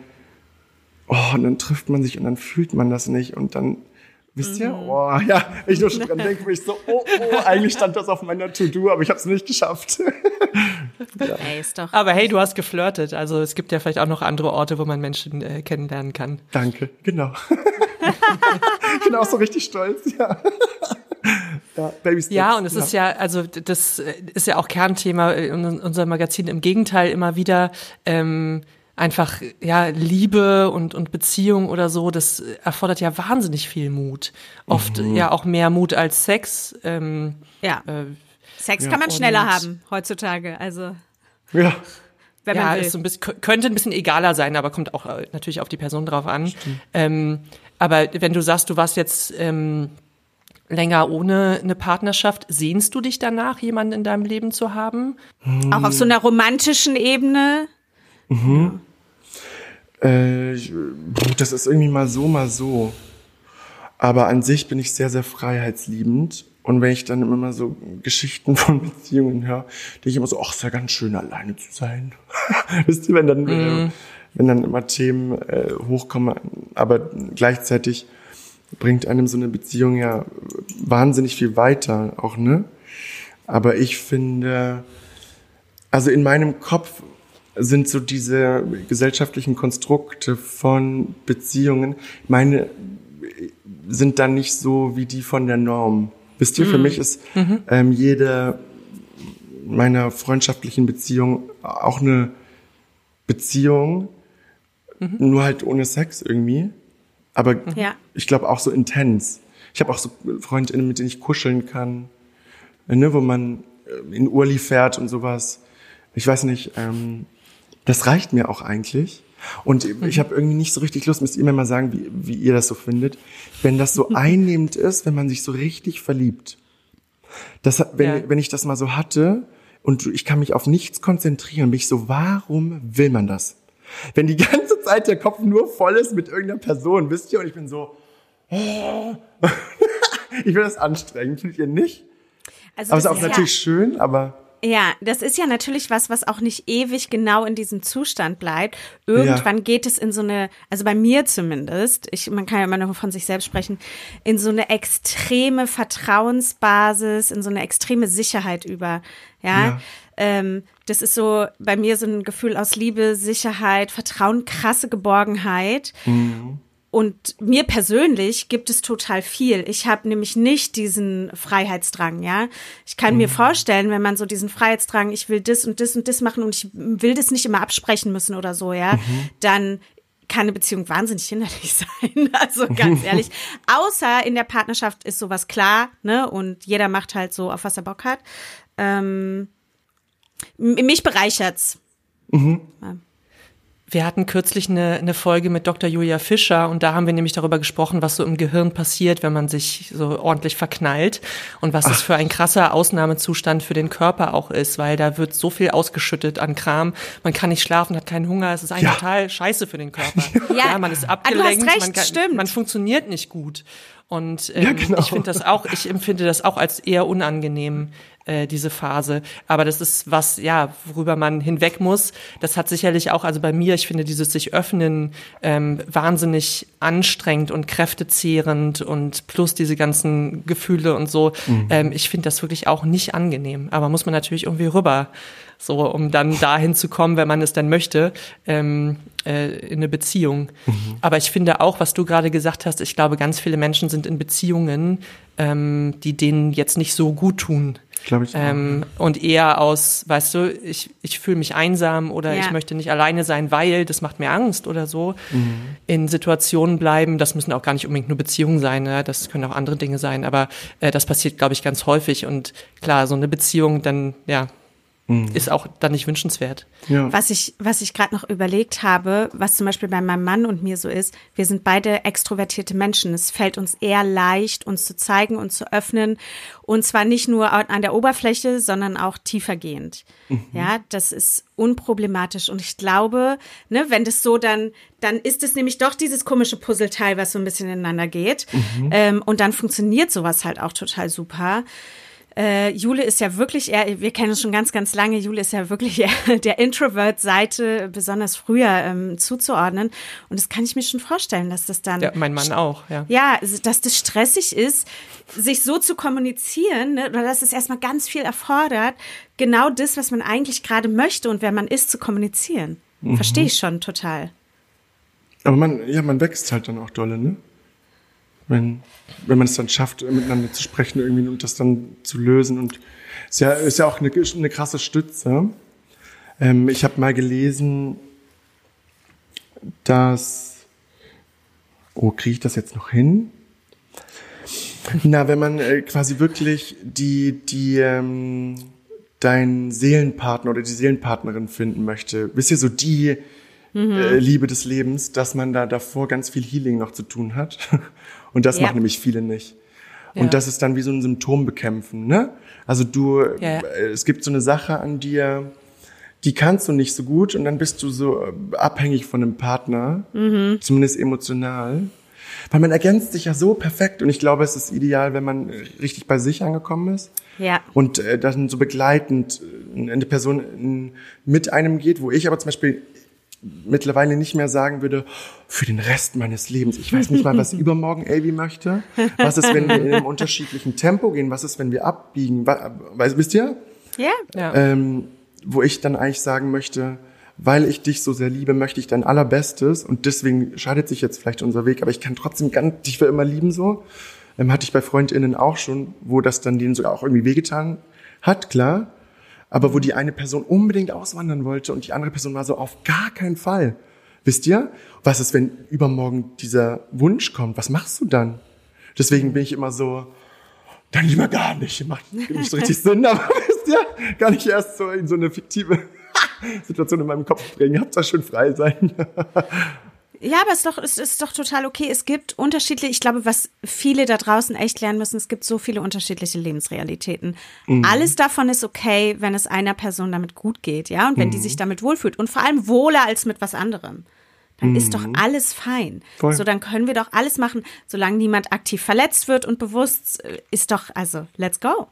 oh, und dann trifft man sich und dann fühlt man das nicht und dann, wisst ihr, oh, ja, ich nur schon dran denke, bin ich so, oh, oh, eigentlich stand das auf meiner To-Do, aber ich habe es nicht geschafft. Ey, ist doch. Aber hey, du hast geflirtet. Also es gibt ja vielleicht auch noch andere Orte, wo man Menschen äh, kennenlernen kann. Danke, genau. ich bin auch so richtig stolz, ja. ja, Baby Steps, Ja, und es ist ja, also das äh, ist ja auch Kernthema in unserem Magazin. Im Gegenteil, immer wieder ähm, einfach, ja, Liebe und, und Beziehung oder so, das erfordert ja wahnsinnig viel Mut. Oft ja auch mehr Mut als Sex. Ähm, Ja. äh, Sex Ja. kann man schneller Und- haben heutzutage. Also, Ja. wenn ja, man will. ist so ein bisschen, könnte ein bisschen egaler sein, aber kommt auch äh, natürlich auf die Person drauf an. Ähm, aber wenn du sagst, du warst jetzt ähm, länger ohne eine Partnerschaft, sehnst du dich danach, jemanden in deinem Leben zu haben? Auch auf so einer romantischen Ebene. Äh, ich- das ist irgendwie mal so, mal so. Aber an sich bin ich sehr, sehr freiheitsliebend. Und wenn ich dann immer so Geschichten von Beziehungen höre, denke ich immer so, ach, ist ja ganz schön, alleine zu sein. Wisst ihr, wenn dann, äh, wenn dann immer Themen äh, hochkommen, aber gleichzeitig bringt einem so eine Beziehung ja wahnsinnig viel weiter, auch, ne? Aber ich finde, also in meinem Kopf sind so diese gesellschaftlichen Konstrukte von Beziehungen, meine, sind dann nicht so wie die von der Norm. Wisst ihr, für mich ist ähm, jede meiner freundschaftlichen Beziehungen auch eine Beziehung, nur halt ohne Sex irgendwie. Aber Ja. ich glaube auch so intens. Ich habe auch so Freundinnen, mit denen ich kuscheln kann, ne, wo man äh, in Urli fährt und sowas. Ich weiß nicht, ähm, das reicht mir auch eigentlich. Und ich habe irgendwie nicht so richtig Lust, müsst ihr mir mal sagen, wie, wie ihr das so findet. Wenn das so einnehmend ist, wenn man sich so richtig verliebt. Das, wenn, Ja. wenn ich das mal so hatte und ich kann mich auf nichts konzentrieren, bin ich so, warum will man das? Wenn die ganze Zeit der Kopf nur voll ist mit irgendeiner Person, wisst ihr, und ich bin so, oh. ich finde das anstrengend, findet ihr nicht? Also Aber es ist auch natürlich schön, aber Ja, das ist ja natürlich was, was auch nicht ewig genau in diesem Zustand bleibt. Irgendwann geht es in so eine, also bei mir zumindest, ich, man kann ja immer nur von sich selbst sprechen, in so eine extreme Vertrauensbasis, in so eine extreme Sicherheit über. Ja. Ja. Ähm, das ist so bei mir so ein Gefühl aus Liebe, Sicherheit, Vertrauen, krasse Geborgenheit. Und mir persönlich gibt es total viel. Ich habe nämlich nicht diesen Freiheitsdrang, ja. Ich kann mir vorstellen, wenn man so diesen Freiheitsdrang, ich will das und das und das machen und ich will das nicht immer absprechen müssen oder so, ja, dann kann eine Beziehung wahnsinnig hinderlich sein. Also ganz ehrlich. Außer in der Partnerschaft ist sowas klar, ne? Und jeder macht halt so, auf was er Bock hat. Ähm, mich bereichert's. Wir hatten kürzlich eine, eine Folge mit Dr. Julia Fischer und da haben wir nämlich darüber gesprochen, was so im Gehirn passiert, wenn man sich so ordentlich verknallt und was das für ein krasser Ausnahmezustand für den Körper auch ist, weil da wird so viel ausgeschüttet an Kram. Man kann nicht schlafen, hat keinen Hunger, es ist eigentlich Ja. total scheiße für den Körper. Ja. man ist du hast abgelenkt, recht, man, kann, stimmt. man funktioniert nicht gut. Und ähm, Ja, genau. ich finde das auch, ich empfinde das auch als eher unangenehm, äh, diese Phase. Aber das ist was, ja, worüber man hinweg muss. Das hat sicherlich auch, also bei mir, ich finde dieses sich öffnen ähm, wahnsinnig anstrengend und kräftezehrend und plus diese ganzen Gefühle und so. Ähm, ich finde das wirklich auch nicht angenehm. Aber muss man natürlich irgendwie rüber, so um dann dahin zu kommen, wenn man es dann möchte, ähm, äh, in eine Beziehung. Aber ich finde auch, was du gerade gesagt hast, ich glaube, ganz viele Menschen sind in Beziehungen, ähm, die denen jetzt nicht so gut tun. Glaube ich. Ähm, und eher aus, weißt du, ich, ich fühle mich einsam oder Ja. ich möchte nicht alleine sein, weil das macht mir Angst oder so. In Situationen bleiben, das müssen auch gar nicht unbedingt nur Beziehungen sein, ne? das können auch andere Dinge sein, aber äh, das passiert, glaube ich, ganz häufig. Und klar, so eine Beziehung dann, ja, ist auch dann nicht wünschenswert. ja. Was ich, was ich gerade noch überlegt habe, was zum Beispiel bei meinem Mann und mir so ist, wir sind beide extrovertierte Menschen. Es fällt uns eher leicht, uns zu zeigen und zu öffnen. Und zwar nicht nur an der Oberfläche, sondern auch tiefergehend. Ja, das ist unproblematisch. Und ich glaube, ne, wenn das so dann, dann ist es nämlich doch dieses komische Puzzleteil, was so ein bisschen ineinander geht. Ähm, und dann funktioniert sowas halt auch total super. Äh, Jule ist ja wirklich eher, wir kennen uns schon ganz, ganz lange, Jule ist ja wirklich eher der Introvert-Seite besonders früher ähm, zuzuordnen. Und das kann ich mir schon vorstellen, dass das dann. Ja, mein Mann auch, ja. Ja, dass das stressig ist, sich so zu kommunizieren, ne, oder dass es erstmal ganz viel erfordert, genau das, was man eigentlich gerade möchte und wer man ist, zu kommunizieren. Verstehe ich schon total. Aber man, ja, man wächst halt dann auch dolle, ne? Wenn, wenn man es dann schafft, miteinander zu sprechen irgendwie und das dann zu lösen. Und ist ja, ist ja auch eine, eine krasse Stütze. Ähm, ich habe mal gelesen, dass, oh, kriege ich das jetzt noch hin? Na, wenn man äh, quasi wirklich die, die, ähm, deinen Seelenpartner oder die Seelenpartnerin finden möchte, wisst ihr, so die äh, Liebe des Lebens, dass man da davor ganz viel Healing noch zu tun hat. Und das Ja. machen nämlich viele nicht. Ja. Und das ist dann wie so ein Symptom bekämpfen, ne? Also du, Ja. äh, es gibt so eine Sache an dir, die kannst du nicht so gut und dann bist du so äh, abhängig von einem Partner, zumindest emotional. Weil man ergänzt sich ja so perfekt und ich glaube, es ist ideal, wenn man richtig bei sich angekommen ist Ja. und äh, dann so begleitend äh, eine Person in, mit einem geht, wo ich aber zum Beispiel mittlerweile nicht mehr sagen würde, für den Rest meines Lebens. Ich weiß nicht mal, was übermorgen Avi möchte. Was ist, wenn wir in einem unterschiedlichen Tempo gehen? Was ist, wenn wir abbiegen? Weißt, wisst ihr? Ja. Ja. ähm, wo ich dann eigentlich sagen möchte, weil ich dich so sehr liebe, möchte ich dein allerbestes und deswegen scheidet sich jetzt vielleicht unser Weg, aber ich kann trotzdem ganz, dich für immer lieben so. Ähm, hatte ich bei FreundInnen auch schon, wo das dann denen sogar auch irgendwie wehgetan hat, klar. Aber wo die eine Person unbedingt auswandern wollte und die andere Person war so auf gar keinen Fall. Wisst ihr? Was ist, wenn übermorgen dieser Wunsch kommt? Was machst du dann? Deswegen bin ich immer so, dann lieber gar nicht. Macht nicht so richtig Sinn, aber wisst ihr, gar nicht erst so in so eine fiktive Situation in meinem Kopf bringen. Habt da schön frei sein. Ja, aber es ist doch, es ist doch total okay. Es gibt unterschiedliche, ich glaube, was viele da draußen echt lernen müssen, es gibt so viele unterschiedliche Lebensrealitäten. Alles davon ist okay, wenn es einer Person damit gut geht, ja, und wenn die sich damit wohlfühlt und vor allem wohler als mit was anderem. Dann ist doch alles fein. Voll. So, dann können wir doch alles machen, solange niemand aktiv verletzt wird und bewusst äh, ist doch, also, let's go.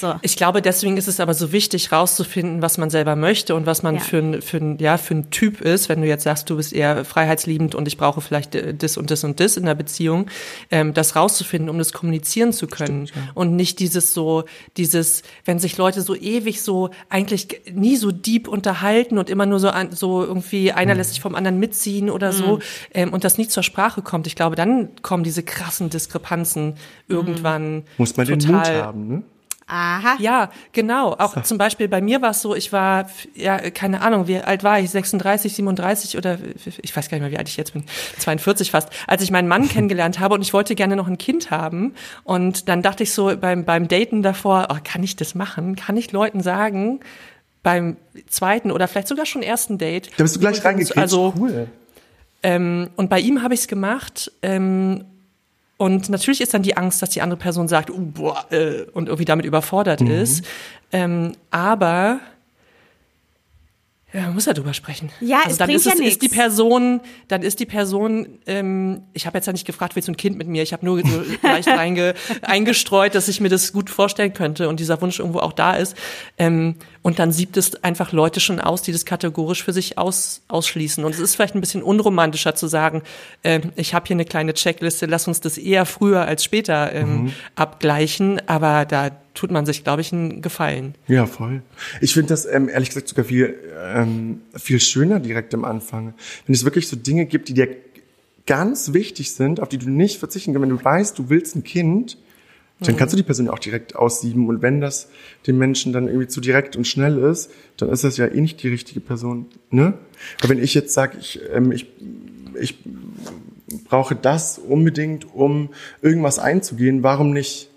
So. Ich glaube, deswegen ist es aber so wichtig, rauszufinden, was man selber möchte und was man Ja. für ein, für ein, ja, für ein Typ ist. Wenn du jetzt sagst, du bist eher freiheitsliebend und ich brauche vielleicht äh, das und das und das in der Beziehung, ähm, das rauszufinden, um das kommunizieren zu können. Und nicht dieses so, dieses, wenn sich Leute so ewig so eigentlich nie so deep unterhalten und immer nur so, an, so irgendwie einer lässt sich vom anderen mitziehen oder so ähm, und das nie zur Sprache kommt. Ich glaube, dann kommen diese krassen Diskrepanzen irgendwann Muss man den Mut haben, ne? Aha. ja, genau. Auch zum Beispiel bei mir war es so, ich war, ja, keine Ahnung, wie alt war ich? 36, 37 oder ich weiß gar nicht mehr, wie alt ich jetzt bin. 42 fast. Als ich meinen Mann kennengelernt habe und ich wollte gerne noch ein Kind haben. Und dann dachte ich so beim, beim Daten davor, oh, kann ich das machen? Kann ich Leuten sagen, beim zweiten oder vielleicht sogar schon ersten Date? Da bist du gleich reingekriegt. Also, cool. Ähm, und bei ihm habe ich es gemacht. Ähm, und natürlich ist dann die Angst, dass die andere Person sagt, uh, boah, äh, und irgendwie damit überfordert ist. Ähm, aber ja, man muss ja drüber sprechen. Ja, also es dann bringt ist ja es, ist die. Person, dann ist die Person, ähm, ich habe jetzt ja nicht gefragt, willst du ein Kind mit mir? Ich habe nur so leicht reinge, eingestreut, dass ich mir das gut vorstellen könnte und dieser Wunsch irgendwo auch da ist. Ähm, und dann siebt es einfach Leute schon aus, die das kategorisch für sich aus, ausschließen. Und es ist vielleicht ein bisschen unromantischer zu sagen, ähm, ich habe hier eine kleine Checkliste, lass uns das eher früher als später ähm, abgleichen. Aber da tut man sich, glaube ich, einen Gefallen. Ja, voll. Ich finde das ähm, ehrlich gesagt sogar viel, ähm, viel schöner direkt am Anfang. Wenn es wirklich so Dinge gibt, die dir ganz wichtig sind, auf die du nicht verzichten kannst. Wenn du weißt, du willst ein Kind, dann kannst du die Person ja auch direkt aussieben. Und wenn das dem Menschen dann irgendwie zu direkt und schnell ist, dann ist das ja eh nicht die richtige Person. Ne? Aber wenn ich jetzt sage, ich, ähm, ich, ich brauche das unbedingt, um irgendwas einzugehen, warum nicht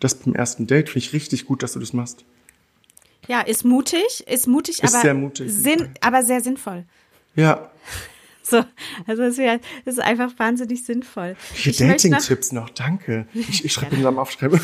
das beim ersten Date? Finde ich richtig gut, dass du das machst. Ja, ist mutig, ist mutig, Ist aber sehr mutig. Sinn, aber sehr sinnvoll. Ja, So, also es es ist einfach wahnsinnig sinnvoll. Noch- Dating-Tipps noch, danke. Ich, ich schreibe mir mal aufschreiben.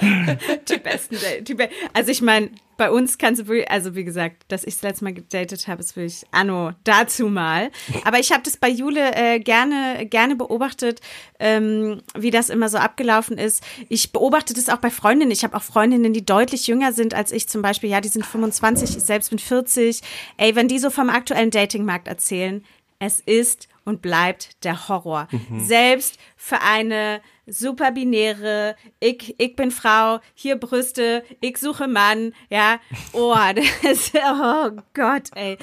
die besten. Die be also ich meine, bei uns kannst du wirklich, also wie gesagt, dass ich das letzte Mal gedatet habe, ist wirklich Anno dazu mal. Aber ich habe das bei Jule äh, gerne, gerne beobachtet, ähm, wie das immer so abgelaufen ist. Ich beobachte das auch bei Freundinnen. Ich habe auch Freundinnen, die deutlich jünger sind als ich zum Beispiel. Ja, die sind 25, ich selbst bin 40. Ey, wenn die so vom aktuellen Datingmarkt erzählen, es ist und bleibt der Horror. Selbst für eine super binäre, ich, ich bin Frau, hier Brüste, ich suche Mann, ja. Oh, das, oh Gott, ey.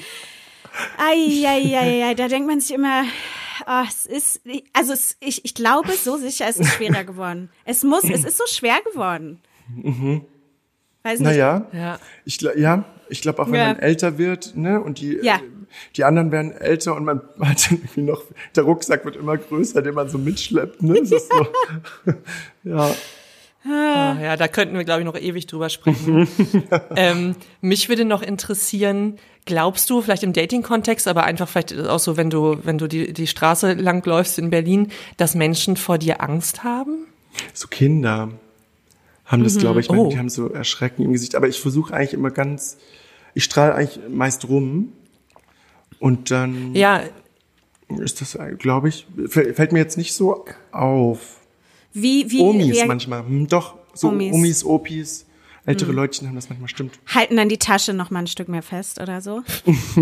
Eieiei, da denkt man sich immer, oh, es ist, also es, ich, ich glaube, so sicher ist es schwerer geworden. Es muss, es ist so schwer geworden. Weiß nicht. Naja, Ja. ich, ja, ich glaube auch, wenn Ja. man älter wird, ne, und die Ja. Die anderen werden älter und man hat dann irgendwie noch, der Rucksack wird immer größer, den man so mitschleppt. Ne? Das ist so, ja. Ah, ja, da könnten wir, glaube ich, noch ewig drüber sprechen. ähm, mich würde noch interessieren, glaubst du, vielleicht im Dating-Kontext, aber einfach vielleicht auch so, wenn du, wenn du die, die Straße lang läufst in Berlin, dass Menschen vor dir Angst haben? So Kinder haben das, glaube ich, Oh. die haben so Erschrecken im Gesicht. Aber ich versuche eigentlich immer ganz, ich strahle eigentlich meist rum. Und dann Ja, ist das, glaube ich, fällt mir jetzt nicht so auf. Wie, wie Omis manchmal, hm, doch, so Omis. Omis, Opis, ältere Leutchen haben das manchmal stimmt. halten dann die Tasche noch mal ein Stück mehr fest oder so?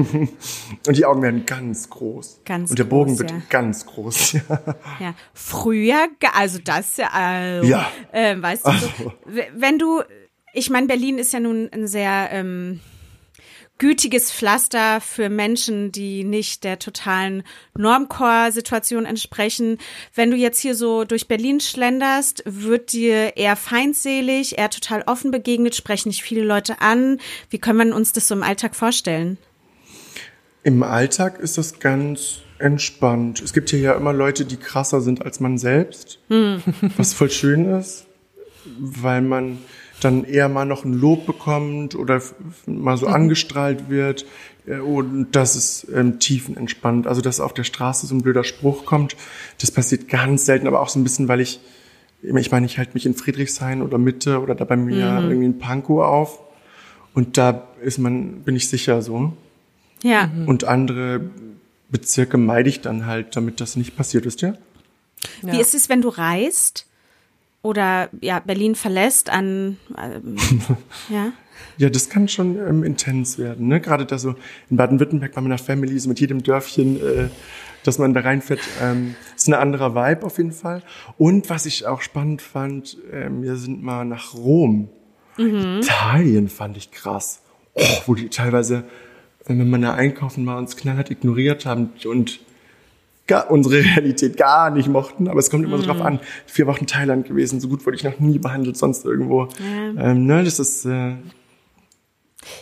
Und die Augen werden ganz groß. Ganz Und der Bogen groß, wird ja. ganz groß. Ja. Ja. Früher, also das ja, also, Ja. ähm, weißt du, so, Also. wenn du, ich meine, Berlin ist ja nun ein sehr ähm, gütiges Pflaster für Menschen, die nicht der totalen Normcore-Situation entsprechen. Wenn du jetzt hier so durch Berlin schlenderst, wird dir eher feindselig, eher total offen begegnet, sprechen nicht viele Leute an. Wie können wir uns das so im Alltag vorstellen? Im Alltag ist das ganz entspannt. Es gibt hier ja immer Leute, die krasser sind als man selbst, was voll schön ist, weil man dann eher mal noch ein Lob bekommt oder mal so angestrahlt wird. Äh, Und das ist ähm, tiefenentspannt. Also, dass auf der Straße so ein blöder Spruch kommt, das passiert ganz selten, aber auch so ein bisschen, weil ich, ich meine, ich halte mich in Friedrichshain oder Mitte oder da bei mir irgendwie in Pankow auf. Und da ist man, bin ich sicher so. Ja. Und andere Bezirke meide ich dann halt, damit das nicht passiert ist, ja. Wie ist es, wenn du reist oder ja Berlin verlässt an ähm, ja Ja, das kann schon ähm, intens werden, ne? Gerade da so in Baden-Württemberg bei meiner Family, so mit jedem Dörfchen, äh, dass man da reinfährt, ähm, ist ein anderer Vibe auf jeden Fall. Und was ich auch spannend fand, ähm, wir sind mal nach Rom. Italien fand ich krass. Oh, wo die teilweise, wenn man da einkaufen war, uns knallhart ignoriert haben und gar, unsere Realität gar nicht mochten, aber es kommt immer so drauf an. Vier Wochen Thailand gewesen, so gut wurde ich noch nie behandelt, sonst irgendwo. Ähm, ne, das ist äh,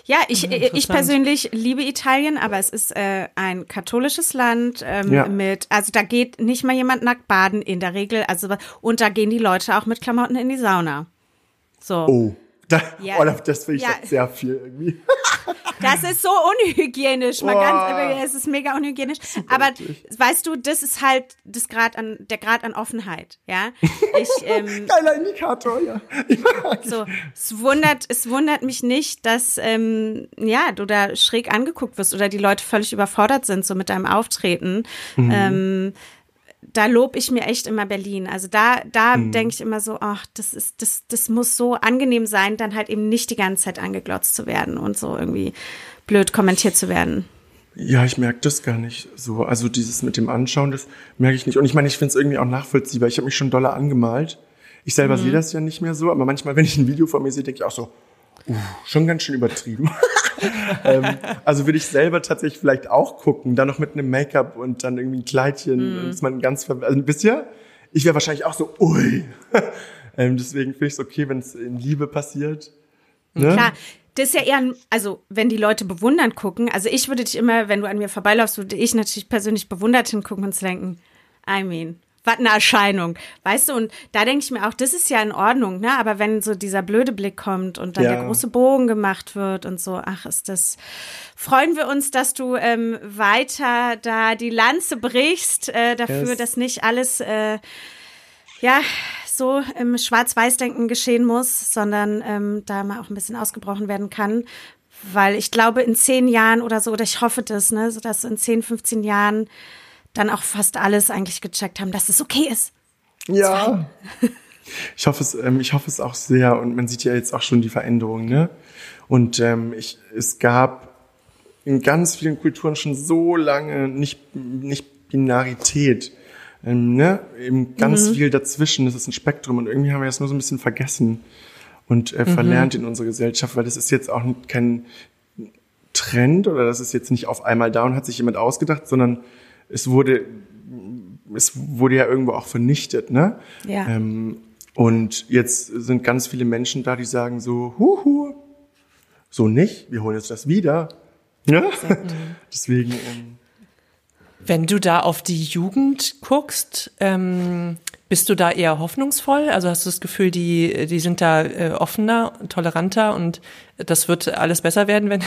ja ich ich interessant. persönlich liebe Italien aber es ist äh, ein katholisches Land ähm, Ja. mit also da geht nicht mal jemand nackt baden in der Regel also und da gehen die Leute auch mit Klamotten in die Sauna so Oh. Da, Ja. oh, das finde ich Ja. sehr viel irgendwie. Das ist so unhygienisch, mal ganz, es ist mega unhygienisch. Aber weißt du, das ist halt das Grad an, der Grad an Offenheit, ja. Ich, ähm, Geiler Indikator, ja. so, es wundert, es wundert mich nicht, dass, ähm, ja, du da schräg angeguckt wirst oder die Leute völlig überfordert sind, so mit deinem Auftreten. Ähm, da lob ich mir echt immer Berlin. Also da, da denke ich immer so, ach, das ist, das, das muss so angenehm sein, dann halt eben nicht die ganze Zeit angeglotzt zu werden und so irgendwie blöd kommentiert zu werden. Ja, ich merke das gar nicht so. Also dieses mit dem Anschauen, das merke ich nicht. Und ich meine, ich finde es irgendwie auch nachvollziehbar. Ich habe mich schon doller angemalt. Ich selber Mhm. sehe das ja nicht mehr so, aber manchmal, wenn ich ein Video von mir sehe, denke ich auch so, uh, schon ganz schön übertrieben. ähm, also würde ich selber tatsächlich vielleicht auch gucken, dann noch mit einem Make-up und dann irgendwie ein Kleidchen, Mhm. und ist man ganz, also wisst ihr, ich wäre wahrscheinlich auch so, ui. ähm, deswegen finde ich es okay, wenn es in Liebe passiert. Ne? Klar, das ist ja eher, ein- also wenn die Leute bewundernd gucken, also ich würde dich immer, wenn du an mir vorbeiläufst, würde ich natürlich persönlich bewundert hingucken und denken, I mean, was eine Erscheinung, weißt du? Und da denke ich mir auch, das ist ja in Ordnung, ne? Aber wenn so dieser blöde Blick kommt und dann Ja. der große Bogen gemacht wird und so, ach, ist das, freuen wir uns, dass du ähm, weiter da die Lanze brichst, äh, dafür, Yes. dass nicht alles, äh, ja, so im Schwarz-Weiß-Denken geschehen muss, sondern ähm, da mal auch ein bisschen ausgebrochen werden kann. Weil ich glaube, in zehn Jahren oder so, oder ich hoffe das, ne, so dass in 10, 15 Jahren dann auch fast alles eigentlich gecheckt haben, dass es okay ist. Ja. Ich hoffe es, ähm, ich hoffe es auch sehr und man sieht ja jetzt auch schon die Veränderungen, ne? Und ähm, ich, es gab in ganz vielen Kulturen schon so lange nicht, nicht Binarität, ähm, ne? Eben ganz viel dazwischen. Das ist ein Spektrum und irgendwie haben wir das nur so ein bisschen vergessen und äh, verlernt in unserer Gesellschaft, weil das ist jetzt auch kein Trend oder das ist jetzt nicht auf einmal da und hat sich jemand ausgedacht, sondern es wurde es wurde ja irgendwo auch vernichtet, ne? Ja. Ähm, und jetzt sind ganz viele Menschen da, die sagen so, huhu, so nicht, wir holen jetzt das wieder. Ja? Deswegen, ähm, Wenn du da auf die Jugend guckst, ähm, bist du da eher hoffnungsvoll? Also hast du das Gefühl, die, die sind da äh, offener, toleranter und das wird alles besser werden, wenn,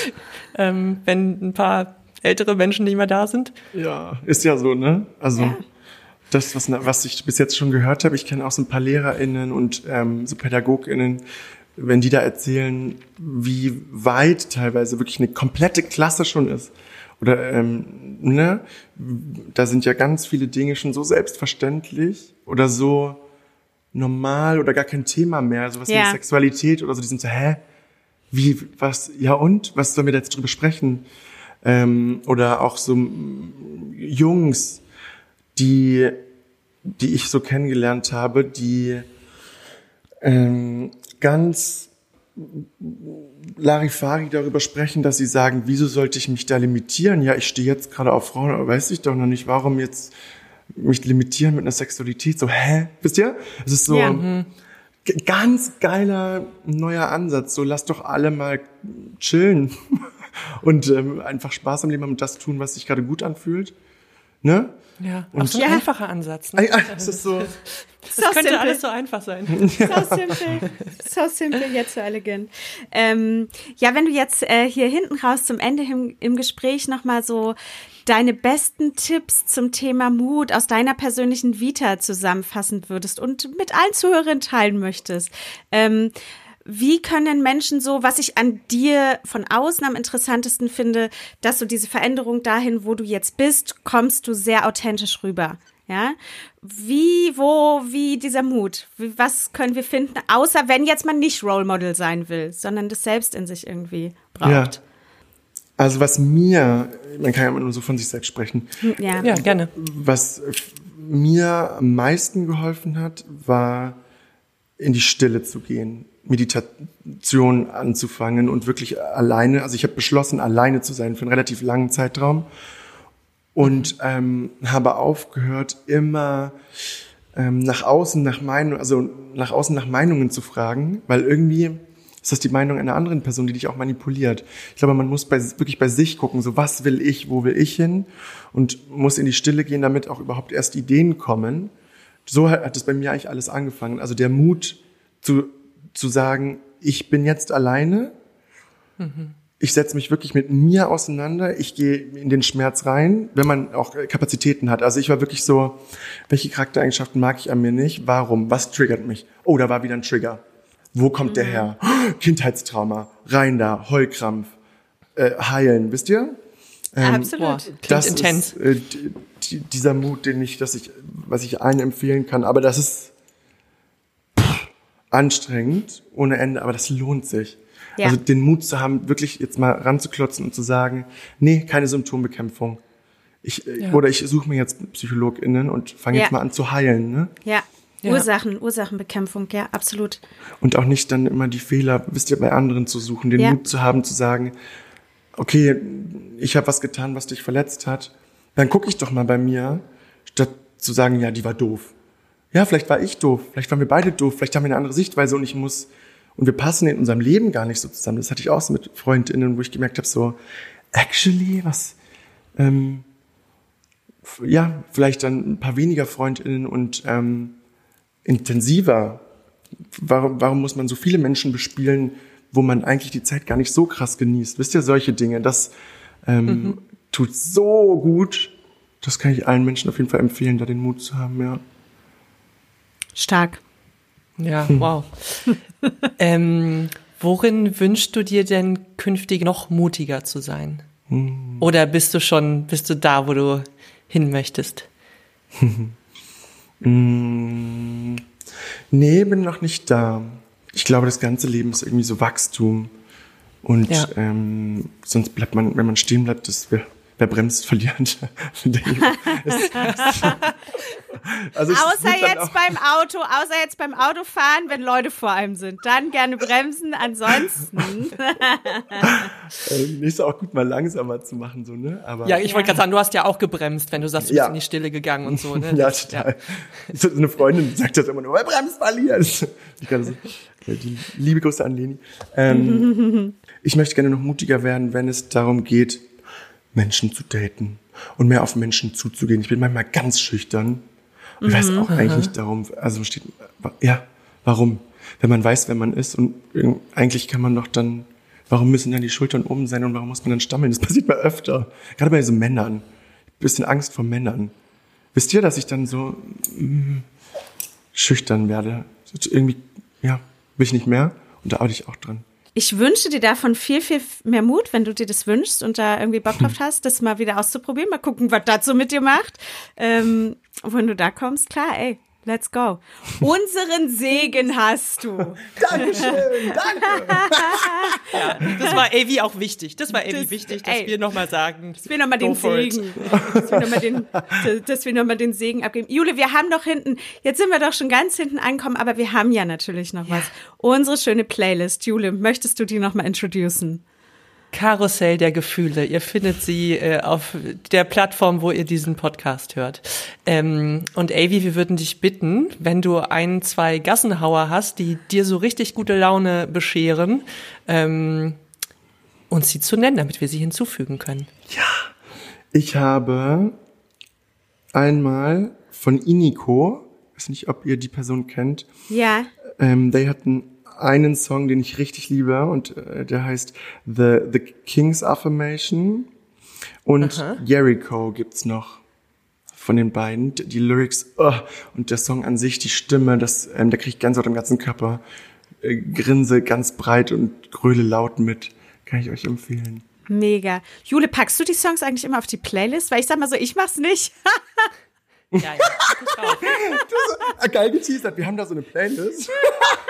ähm, wenn ein paar ältere Menschen nicht mehr da sind? ja, ist ja so, ne? Also Ja. das, was, was ich bis jetzt schon gehört habe, ich kenne auch so ein paar LehrerInnen und ähm, so PädagogInnen, wenn die da erzählen, wie weit teilweise wirklich eine komplette Klasse schon ist. Oder, ähm, ne, da sind ja ganz viele Dinge schon so selbstverständlich oder so normal oder gar kein Thema mehr, sowas Ja. wie Sexualität oder so, die sind so, hä? Wie, was, ja und? Was sollen wir da jetzt drüber sprechen? Ähm, oder auch so mm, Jungs, die, die ich so kennengelernt habe, die ähm, ganz Larifari darüber sprechen, dass sie sagen, wieso sollte ich mich da limitieren? Ja, ich stehe jetzt gerade auf Frauen, aber weiß ich doch noch nicht, warum jetzt mich limitieren mit einer Sexualität. So, hä? Wisst ihr? Es ist so Ja. g- ganz geiler neuer Ansatz. So, lasst doch alle mal chillen und ähm, einfach Spaß am Leben haben und das tun, was sich gerade gut anfühlt. Ne? Ja, Und- auch so ein Ja. einfacher Ansatz. Ne? Es ist so, So könnte simpel. alles so einfach sein. So simpel. So simpel, jetzt so elegant. Ähm, ja, wenn du jetzt äh, hier hinten raus zum Ende im, im Gespräch nochmal so deine besten Tipps zum Thema Mut aus deiner persönlichen Vita zusammenfassen würdest und mit allen Zuhörern teilen möchtest. Ähm, wie können Menschen so, was ich an dir von außen am interessantesten finde, dass du diese Veränderung dahin, wo du jetzt bist, kommst du sehr authentisch rüber. Ja, wie, wo, wie dieser Mut? Wie, was können wir finden, außer wenn jetzt man nicht Role Model sein will, sondern das selbst in sich irgendwie braucht? ja. Also was mir, man kann ja immer nur so von sich selbst sprechen, Ja. Ja, gerne. was mir am meisten geholfen hat, war in die Stille zu gehen, Meditation anzufangen und wirklich alleine, also ich habe beschlossen, alleine zu sein für einen relativ langen Zeitraum und ähm, habe aufgehört, immer ähm, nach außen nach Meinung, also nach außen nach Meinungen zu fragen, weil irgendwie ist das die Meinung einer anderen Person, die dich auch manipuliert. Ich glaube, man muss bei, wirklich bei sich gucken, so was will ich, wo will ich hin und muss in die Stille gehen, damit auch überhaupt erst Ideen kommen. So hat, es bei mir eigentlich alles angefangen. Also der Mut zu, zu sagen, ich bin jetzt alleine, ich setze mich wirklich mit mir auseinander, ich gehe in den Schmerz rein, wenn man auch Kapazitäten hat. Also ich war wirklich so, welche Charaktereigenschaften mag ich an mir nicht? Warum? Was triggert mich? Oh, da war wieder ein Trigger. Wo kommt der her? Kindheitstrauma, rein da, Heulkrampf, äh, heilen, wisst ihr? Boah, Absolut. klingt das intens. ist äh, die, die, dieser Mut, den ich, dass ich, was ich allen empfehlen kann. Aber das ist anstrengend ohne Ende, aber das lohnt sich. Ja. Also den Mut zu haben, wirklich jetzt mal ranzuklotzen und zu sagen, nee, keine Symptombekämpfung. Ich, äh, Ja. Oder ich suche mir jetzt PsychologInnen und fange Ja. jetzt mal an zu heilen. Ne? Ja. Ja. Ursachen, Ursachenbekämpfung, ja, absolut. Und auch nicht dann immer die Fehler, wisst ihr, bei anderen zu suchen, den Ja. Mut zu haben, zu sagen, okay, ich habe was getan, was dich verletzt hat, dann gucke ich doch mal bei mir, statt zu sagen, ja, die war doof. Ja, vielleicht war ich doof, vielleicht waren wir beide doof, vielleicht haben wir eine andere Sichtweise und ich muss, und wir passen in unserem Leben gar nicht so zusammen. Das hatte ich auch so mit FreundInnen, wo ich gemerkt habe, so, actually, was, ähm, ja, vielleicht dann ein paar weniger FreundInnen und ähm, intensiver. Warum, warum muss man so viele Menschen bespielen, wo man eigentlich die Zeit gar nicht so krass genießt? Wisst ihr, solche Dinge, das ähm, tut so gut. Das kann ich allen Menschen auf jeden Fall empfehlen, da den Mut zu haben, ja. Stark. Ja, wow. ähm, worin wünschst du dir denn künftig noch mutiger zu sein? Oder bist du schon, bist du da, wo du hin möchtest? Mm, nee, bin noch nicht da. Ich glaube, das ganze Leben ist irgendwie so Wachstum. Und Ja. ähm, sonst bleibt man, wenn man stehen bleibt, das wer, wer bremst, verliert. Also Außer jetzt beim Auto, außer jetzt beim Autofahren, wenn Leute vor einem sind. Dann gerne bremsen, ansonsten. äh, ist auch gut, mal langsamer zu machen, so, ne? Aber, Ja, ich wollte gerade sagen, du hast ja auch gebremst, wenn du sagst, du Ja. bist in die Stille gegangen und so. Ne? Ja, total. So eine Freundin sagt das immer nur, wer bremst, verliert. Ich so, ja, die liebe Grüße an Leni. Ähm, Ich möchte gerne noch mutiger werden, wenn es darum geht, Menschen zu daten und mehr auf Menschen zuzugehen. Ich bin manchmal ganz schüchtern. Und ich weiß auch eigentlich nicht darum, also steht, ja, warum? Wenn man weiß, wer man ist und eigentlich kann man doch dann, warum müssen dann die Schultern oben sein und warum muss man dann stammeln? Das passiert mir öfter. Gerade bei so Männern. Bisschen Angst vor Männern. Wisst ihr, dass ich dann so mm, schüchtern werde? Irgendwie, ja, will ich nicht mehr und da arbeite ich auch dran. Ich wünsche dir davon viel, viel mehr Mut, wenn du dir das wünschst und da irgendwie Bock drauf hast, das mal wieder auszuprobieren. Mal gucken, was das so mit dir macht. Ähm, wenn du da kommst, klar, ey, let's go. Unseren Segen hast du. Dankeschön, danke. Das war Avi auch wichtig. Das war Avi Das- wichtig, dass ey. wir nochmal sagen. Dass wir nochmal den. Segen, dass wir nochmal den, dass wir noch mal den Segen abgeben. Jule, wir haben doch hinten, jetzt sind wir doch schon ganz hinten angekommen, aber wir haben ja natürlich noch was. Unsere schöne Playlist. Jule, möchtest du die nochmal introducen? Karussell der Gefühle. Ihr findet sie äh, auf der Plattform, wo ihr diesen Podcast hört. Ähm, und Avi, wir würden dich bitten, wenn du ein, zwei Gassenhauer hast, die dir so richtig gute Laune bescheren, ähm, uns sie zu nennen, damit wir sie hinzufügen können. Ich habe einmal von Iniko, weiß nicht, ob ihr die Person kennt, Ja. ähm, die hatten einen Song, den ich richtig liebe und äh, der heißt The, The King's Affirmation und Jericho gibt's noch von den beiden. Die Lyrics oh, und der Song an sich, die Stimme, das, ähm, da kriege ich Gänsehaut im ganzen Körper, äh, grinse ganz breit und gröle laut mit. Kann ich euch empfehlen. Mega. Jule, packst du die Songs eigentlich immer auf die Playlist? Weil ich sag mal so, ich mach's nicht. Ja, ja. Ah, geil geteasert, wir haben da so eine Playlist.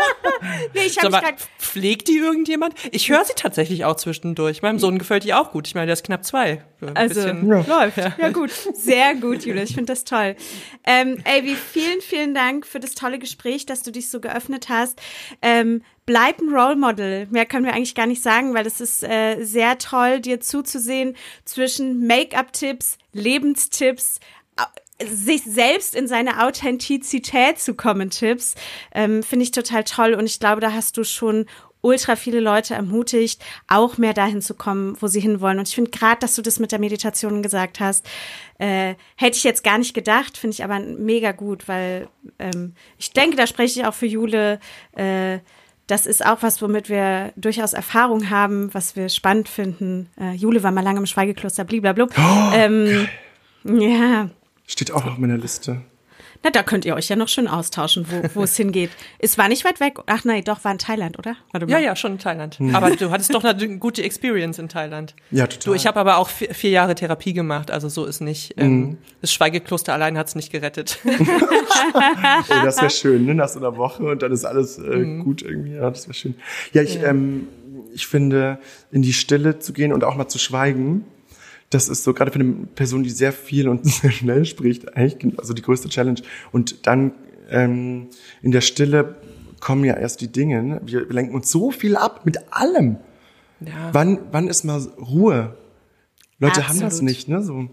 nee, ich habe mich grad, pflegt die irgendjemand? Ich höre sie tatsächlich auch zwischendurch. Meinem Sohn gefällt die auch gut. Ich meine, der ist knapp zwei. Ein Also, bisschen- läuft. Ja. gut. Sehr gut, Jule. Ich finde das toll. Ähm, Avi, vielen, vielen Dank für das tolle Gespräch, dass du dich so geöffnet hast. Ähm, bleib ein Role Model. Mehr können wir eigentlich gar nicht sagen, weil es ist äh, sehr toll, dir zuzusehen zwischen Make-up-Tipps, Lebenstipps, sich selbst in seine Authentizität zu kommen, Tipps, ähm, finde ich total toll. Und ich glaube, da hast du schon ultra viele Leute ermutigt, auch mehr dahin zu kommen, wo sie hinwollen. Und ich finde gerade, dass du das mit der Meditation gesagt hast, äh, hätte ich jetzt gar nicht gedacht, finde ich aber mega gut, weil ähm, ich denke, da spreche ich auch für Jule. Äh, das ist auch was, womit wir durchaus Erfahrung haben, was wir spannend finden. Äh, Jule war mal lange im Schweigekloster, blablabla. ähm, ja, Steht auch auf meiner Liste. na, da könnt ihr euch ja noch schön austauschen, wo, es hingeht. Es war nicht weit weg. Ach nein, doch, war in Thailand, oder? Warte mal. Ja, ja, schon in Thailand. Aber du hattest doch eine gute Experience in Thailand. Ja, total. Du, ich habe aber auch vier, vier Jahre Therapie gemacht, also so ist nicht. Ähm, das Schweigekloster allein hat's nicht gerettet. Oh, das wäre schön, ne? Nach so einer Woche und dann ist alles äh, gut irgendwie. Ja, das wäre schön. Ja, ich, Ähm, ich finde, in die Stille zu gehen und auch mal zu schweigen, das ist so gerade für eine Person, die sehr viel und sehr schnell spricht, eigentlich also die größte Challenge. Und dann ähm, in der Stille kommen ja erst die Dinge. Ne? Wir, lenken uns so viel ab mit allem. Ja. Wann, wann ist mal Ruhe? Leute haben das Absolut. nicht, ne? So.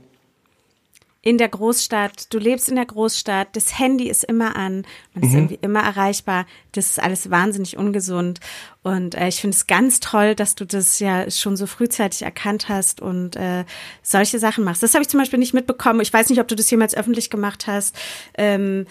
In der Großstadt, du lebst in der Großstadt, das Handy ist immer an, man ist irgendwie immer erreichbar. Das ist alles wahnsinnig ungesund. Und äh, ich finde es ganz toll, dass du das ja schon so frühzeitig erkannt hast und äh, solche Sachen machst. Das habe ich zum Beispiel nicht mitbekommen. Ich weiß nicht, ob du das jemals öffentlich gemacht hast. Ähm,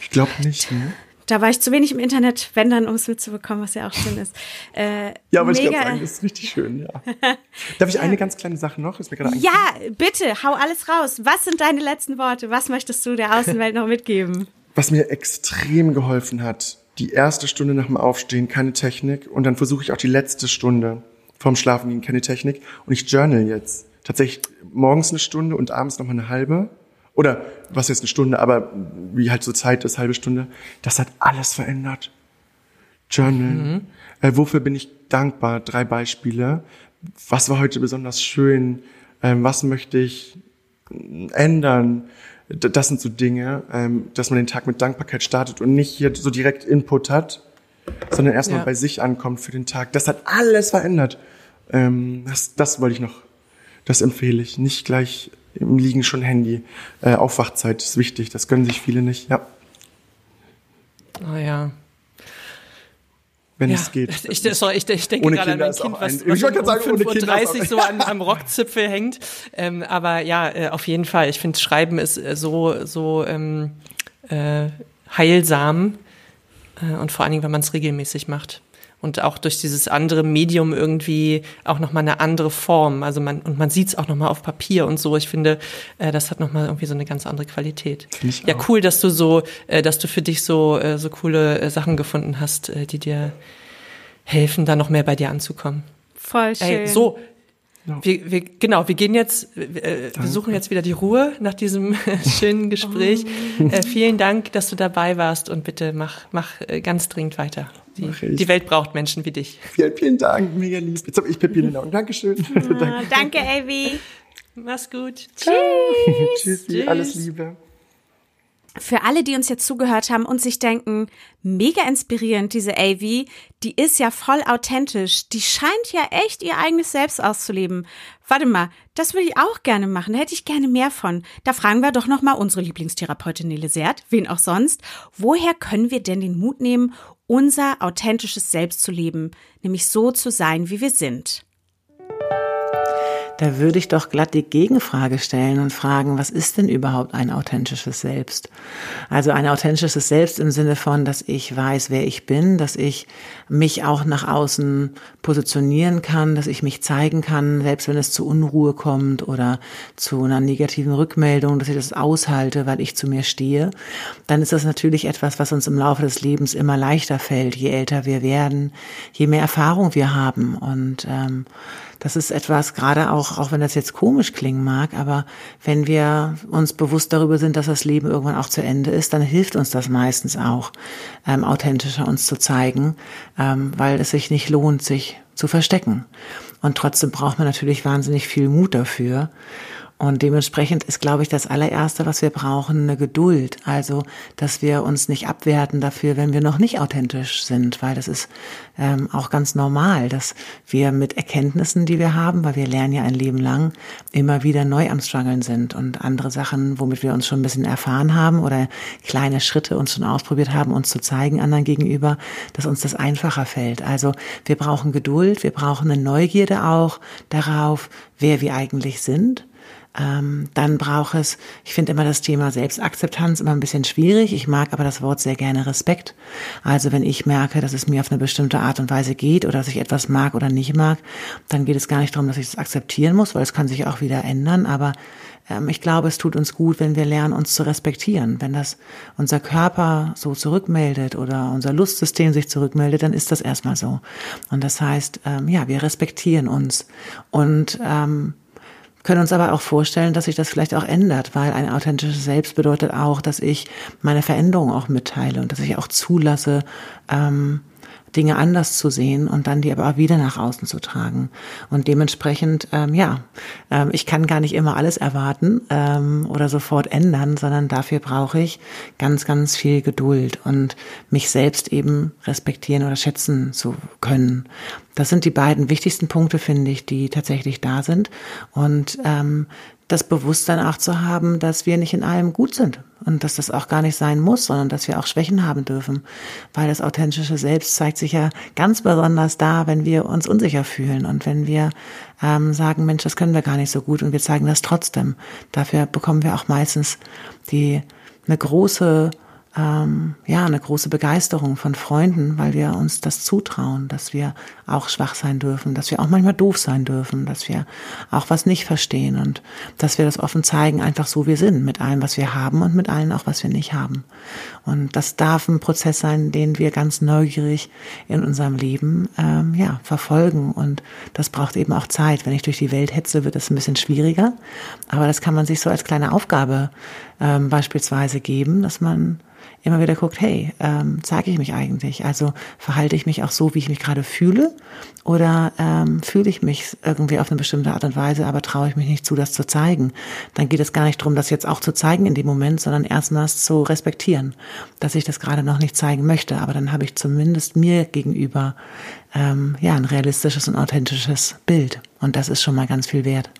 Ich glaube nicht. Ne? Da war ich zu wenig im Internet, wenn dann, um es mitzubekommen, was ja auch schön ist. Äh, Ja, aber ich glaube sagen, das ist richtig schön, ja. Darf ich eine ganz kleine Sache noch? Ist mir gerade Ja, bitte, hau alles raus. Was sind deine letzten Worte? Was möchtest du der Außenwelt noch mitgeben? Was mir extrem geholfen hat, die erste Stunde nach dem Aufstehen keine Technik und dann versuche ich auch die letzte Stunde vorm Schlafengehen keine Technik und ich journal jetzt. Tatsächlich morgens eine Stunde und abends noch mal eine halbe. Oder was jetzt eine Stunde, aber wie halt so Zeit ist, halbe Stunde. Das hat alles verändert. Journal. Äh, wofür bin ich dankbar? Drei Beispiele. Was war heute besonders schön? Ähm, was möchte ich ändern? D- Das sind so Dinge, ähm, dass man den Tag mit Dankbarkeit startet und nicht hier so direkt Input hat, sondern erstmal Ja. bei sich ankommt für den Tag. Das hat alles verändert. Ähm, das, das wollte ich noch, das empfehle ich. Nicht gleich im Liegen schon Handy. Äh, Aufwachzeit ist wichtig, das gönnen sich viele nicht. Ja. Ah ja. wenn Ja, es geht. Ich, sorry, ich, ich denke Ohne gerade an Kinder mein ist Kind, was, ein- was ich um sagen, ohne Kinder ist 5.30 Uhr so an, am Rockzipfel hängt. Ähm, aber ja, äh, auf jeden Fall. Ich finde, Schreiben ist äh, so, so ähm, äh, heilsam äh, und vor allen Dingen, wenn man es regelmäßig macht. Und auch durch dieses andere Medium irgendwie auch nochmal eine andere Form. Also man, und man sieht es auch nochmal auf Papier und so. Ich finde, äh, das hat nochmal irgendwie so eine ganz andere Qualität. ich Ja, auch. cool, dass du so, äh, dass du für dich so, äh, so coole äh, Sachen gefunden hast, äh, die dir helfen, da noch mehr bei dir anzukommen. Voll schön. Ey, so. Wir, wir, genau, wir gehen jetzt, äh, wir suchen jetzt wieder die Ruhe nach diesem schönen Gespräch. Oh. Äh, vielen Dank, dass du dabei warst und bitte mach, mach äh, ganz dringend weiter. Die, die Welt braucht Menschen wie dich. Vielen, vielen Dank, mega lieb. Jetzt habe ich Pipi in den Augen. Dankeschön. Ah, danke, Avi. Mach's gut. Tschüssi, Tschüss. alles Liebe. Für alle, die uns jetzt zugehört haben und sich denken, mega inspirierend, diese AV, die ist ja voll authentisch. Die scheint ja echt ihr eigenes Selbst auszuleben. Warte mal, das würde ich auch gerne machen. Da hätte ich gerne mehr von. Da fragen wir doch noch mal unsere Lieblingstherapeutin Nele Sert, wen auch sonst. Woher können wir denn den Mut nehmen, unser authentisches Selbst zu leben? Nämlich so zu sein, wie wir sind. Da würde ich doch glatt die Gegenfrage stellen und fragen, was ist denn überhaupt ein authentisches Selbst? Also ein authentisches Selbst im Sinne von, dass ich weiß, wer ich bin, dass ich mich auch nach außen positionieren kann, dass ich mich zeigen kann, selbst wenn es zu Unruhe kommt oder zu einer negativen Rückmeldung, dass ich das aushalte, weil ich zu mir stehe, dann ist das natürlich etwas, was uns im Laufe des Lebens immer leichter fällt, je älter wir werden, je mehr Erfahrung wir haben und ähm, das ist etwas, gerade auch, auch wenn das jetzt komisch klingen mag, aber wenn wir uns bewusst darüber sind, dass das Leben irgendwann auch zu Ende ist, dann hilft uns das meistens auch, ähm, authentischer uns zu zeigen, ähm, weil es sich nicht lohnt, sich zu verstecken. Und trotzdem braucht man natürlich wahnsinnig viel Mut dafür. Und dementsprechend ist, glaube ich, das allererste, was wir brauchen, eine Geduld. Also, dass wir uns nicht abwerten dafür, wenn wir noch nicht authentisch sind, weil das ist ähm, auch ganz normal, dass wir mit Erkenntnissen, die wir haben, weil wir lernen ja ein Leben lang, immer wieder neu am Struggeln sind und andere Sachen, womit wir uns schon ein bisschen erfahren haben oder kleine Schritte uns schon ausprobiert haben, uns zu zeigen anderen gegenüber, dass uns das einfacher fällt. Also, wir brauchen Geduld, wir brauchen eine Neugierde auch darauf, wer wir eigentlich sind ähm, dann braucht es, ich finde immer das Thema Selbstakzeptanz immer ein bisschen schwierig. Ich mag aber das Wort sehr gerne Respekt. Also wenn ich merke, dass es mir auf eine bestimmte Art und Weise geht oder dass ich etwas mag oder nicht mag, dann geht es gar nicht darum, dass ich es akzeptieren muss, weil es kann sich auch wieder ändern. Aber ähm, ich glaube, es tut uns gut, wenn wir lernen, uns zu respektieren. Wenn das unser Körper so zurückmeldet oder unser Lustsystem sich zurückmeldet, dann ist das erstmal so. Und das heißt, ähm, ja, wir respektieren uns und ähm, können uns aber auch vorstellen, dass sich das vielleicht auch ändert, weil ein authentisches Selbst bedeutet auch, dass ich meine Veränderung auch mitteile und dass ich auch zulasse, ähm, Dinge anders zu sehen und dann die aber auch wieder nach außen zu tragen. Und dementsprechend, ähm, ja, ähm, ich kann gar nicht immer alles erwarten ähm, oder sofort ändern, sondern dafür brauche ich ganz, ganz viel Geduld und mich selbst eben respektieren oder schätzen zu können. Das sind die beiden wichtigsten Punkte, finde ich, die tatsächlich da sind. Und ähm, das Bewusstsein auch zu haben, dass wir nicht in allem gut sind und dass das auch gar nicht sein muss, sondern dass wir auch Schwächen haben dürfen, weil das authentische Selbst zeigt sich ja ganz besonders da, wenn wir uns unsicher fühlen und wenn wir ähm, sagen, Mensch, das können wir gar nicht so gut und wir zeigen das trotzdem. Dafür bekommen wir auch meistens die eine große ähm, ja, eine große Begeisterung von Freunden, weil wir uns das zutrauen, dass wir auch schwach sein dürfen, dass wir auch manchmal doof sein dürfen, dass wir auch was nicht verstehen und dass wir das offen zeigen, einfach so wir sind, mit allem, was wir haben und mit allem auch, was wir nicht haben. Und das darf ein Prozess sein, den wir ganz neugierig in unserem Leben ähm, ja, verfolgen. Und das braucht eben auch Zeit. Wenn ich durch die Welt hetze, wird es ein bisschen schwieriger. Aber das kann man sich so als kleine Aufgabe ähm, beispielsweise geben, dass man immer wieder guckt, hey, ähm, zeige ich mich eigentlich? Also verhalte ich mich auch so, wie ich mich gerade fühle? Oder ähm, fühle ich mich irgendwie auf eine bestimmte Art und Weise, aber traue ich mich nicht zu, das zu zeigen? Dann geht es gar nicht darum, das jetzt auch zu zeigen in dem Moment, sondern erstmals zu respektieren, dass ich das gerade noch nicht zeigen möchte. Aber dann habe ich zumindest mir gegenüber ähm, ja ein realistisches und authentisches Bild. Und das ist schon mal ganz viel wert.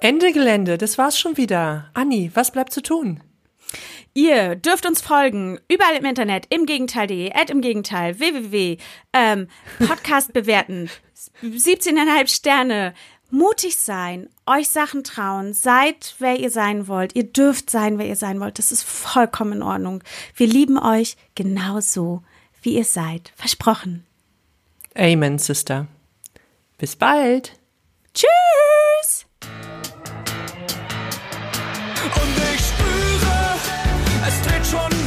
Ende Gelände, das war's schon wieder. Anni, was bleibt zu tun? Ihr dürft uns folgen, überall im Internet, im Gegenteil.de, at im Gegenteil, www, ähm, Podcast bewerten, 17,5 Sterne, mutig sein, euch Sachen trauen, seid, wer ihr sein wollt. Ihr dürft sein, wer ihr sein wollt. Das ist vollkommen in Ordnung. Wir lieben euch genauso, wie ihr seid. Versprochen. Amen, Sister. Bis bald. Tschüss! Schon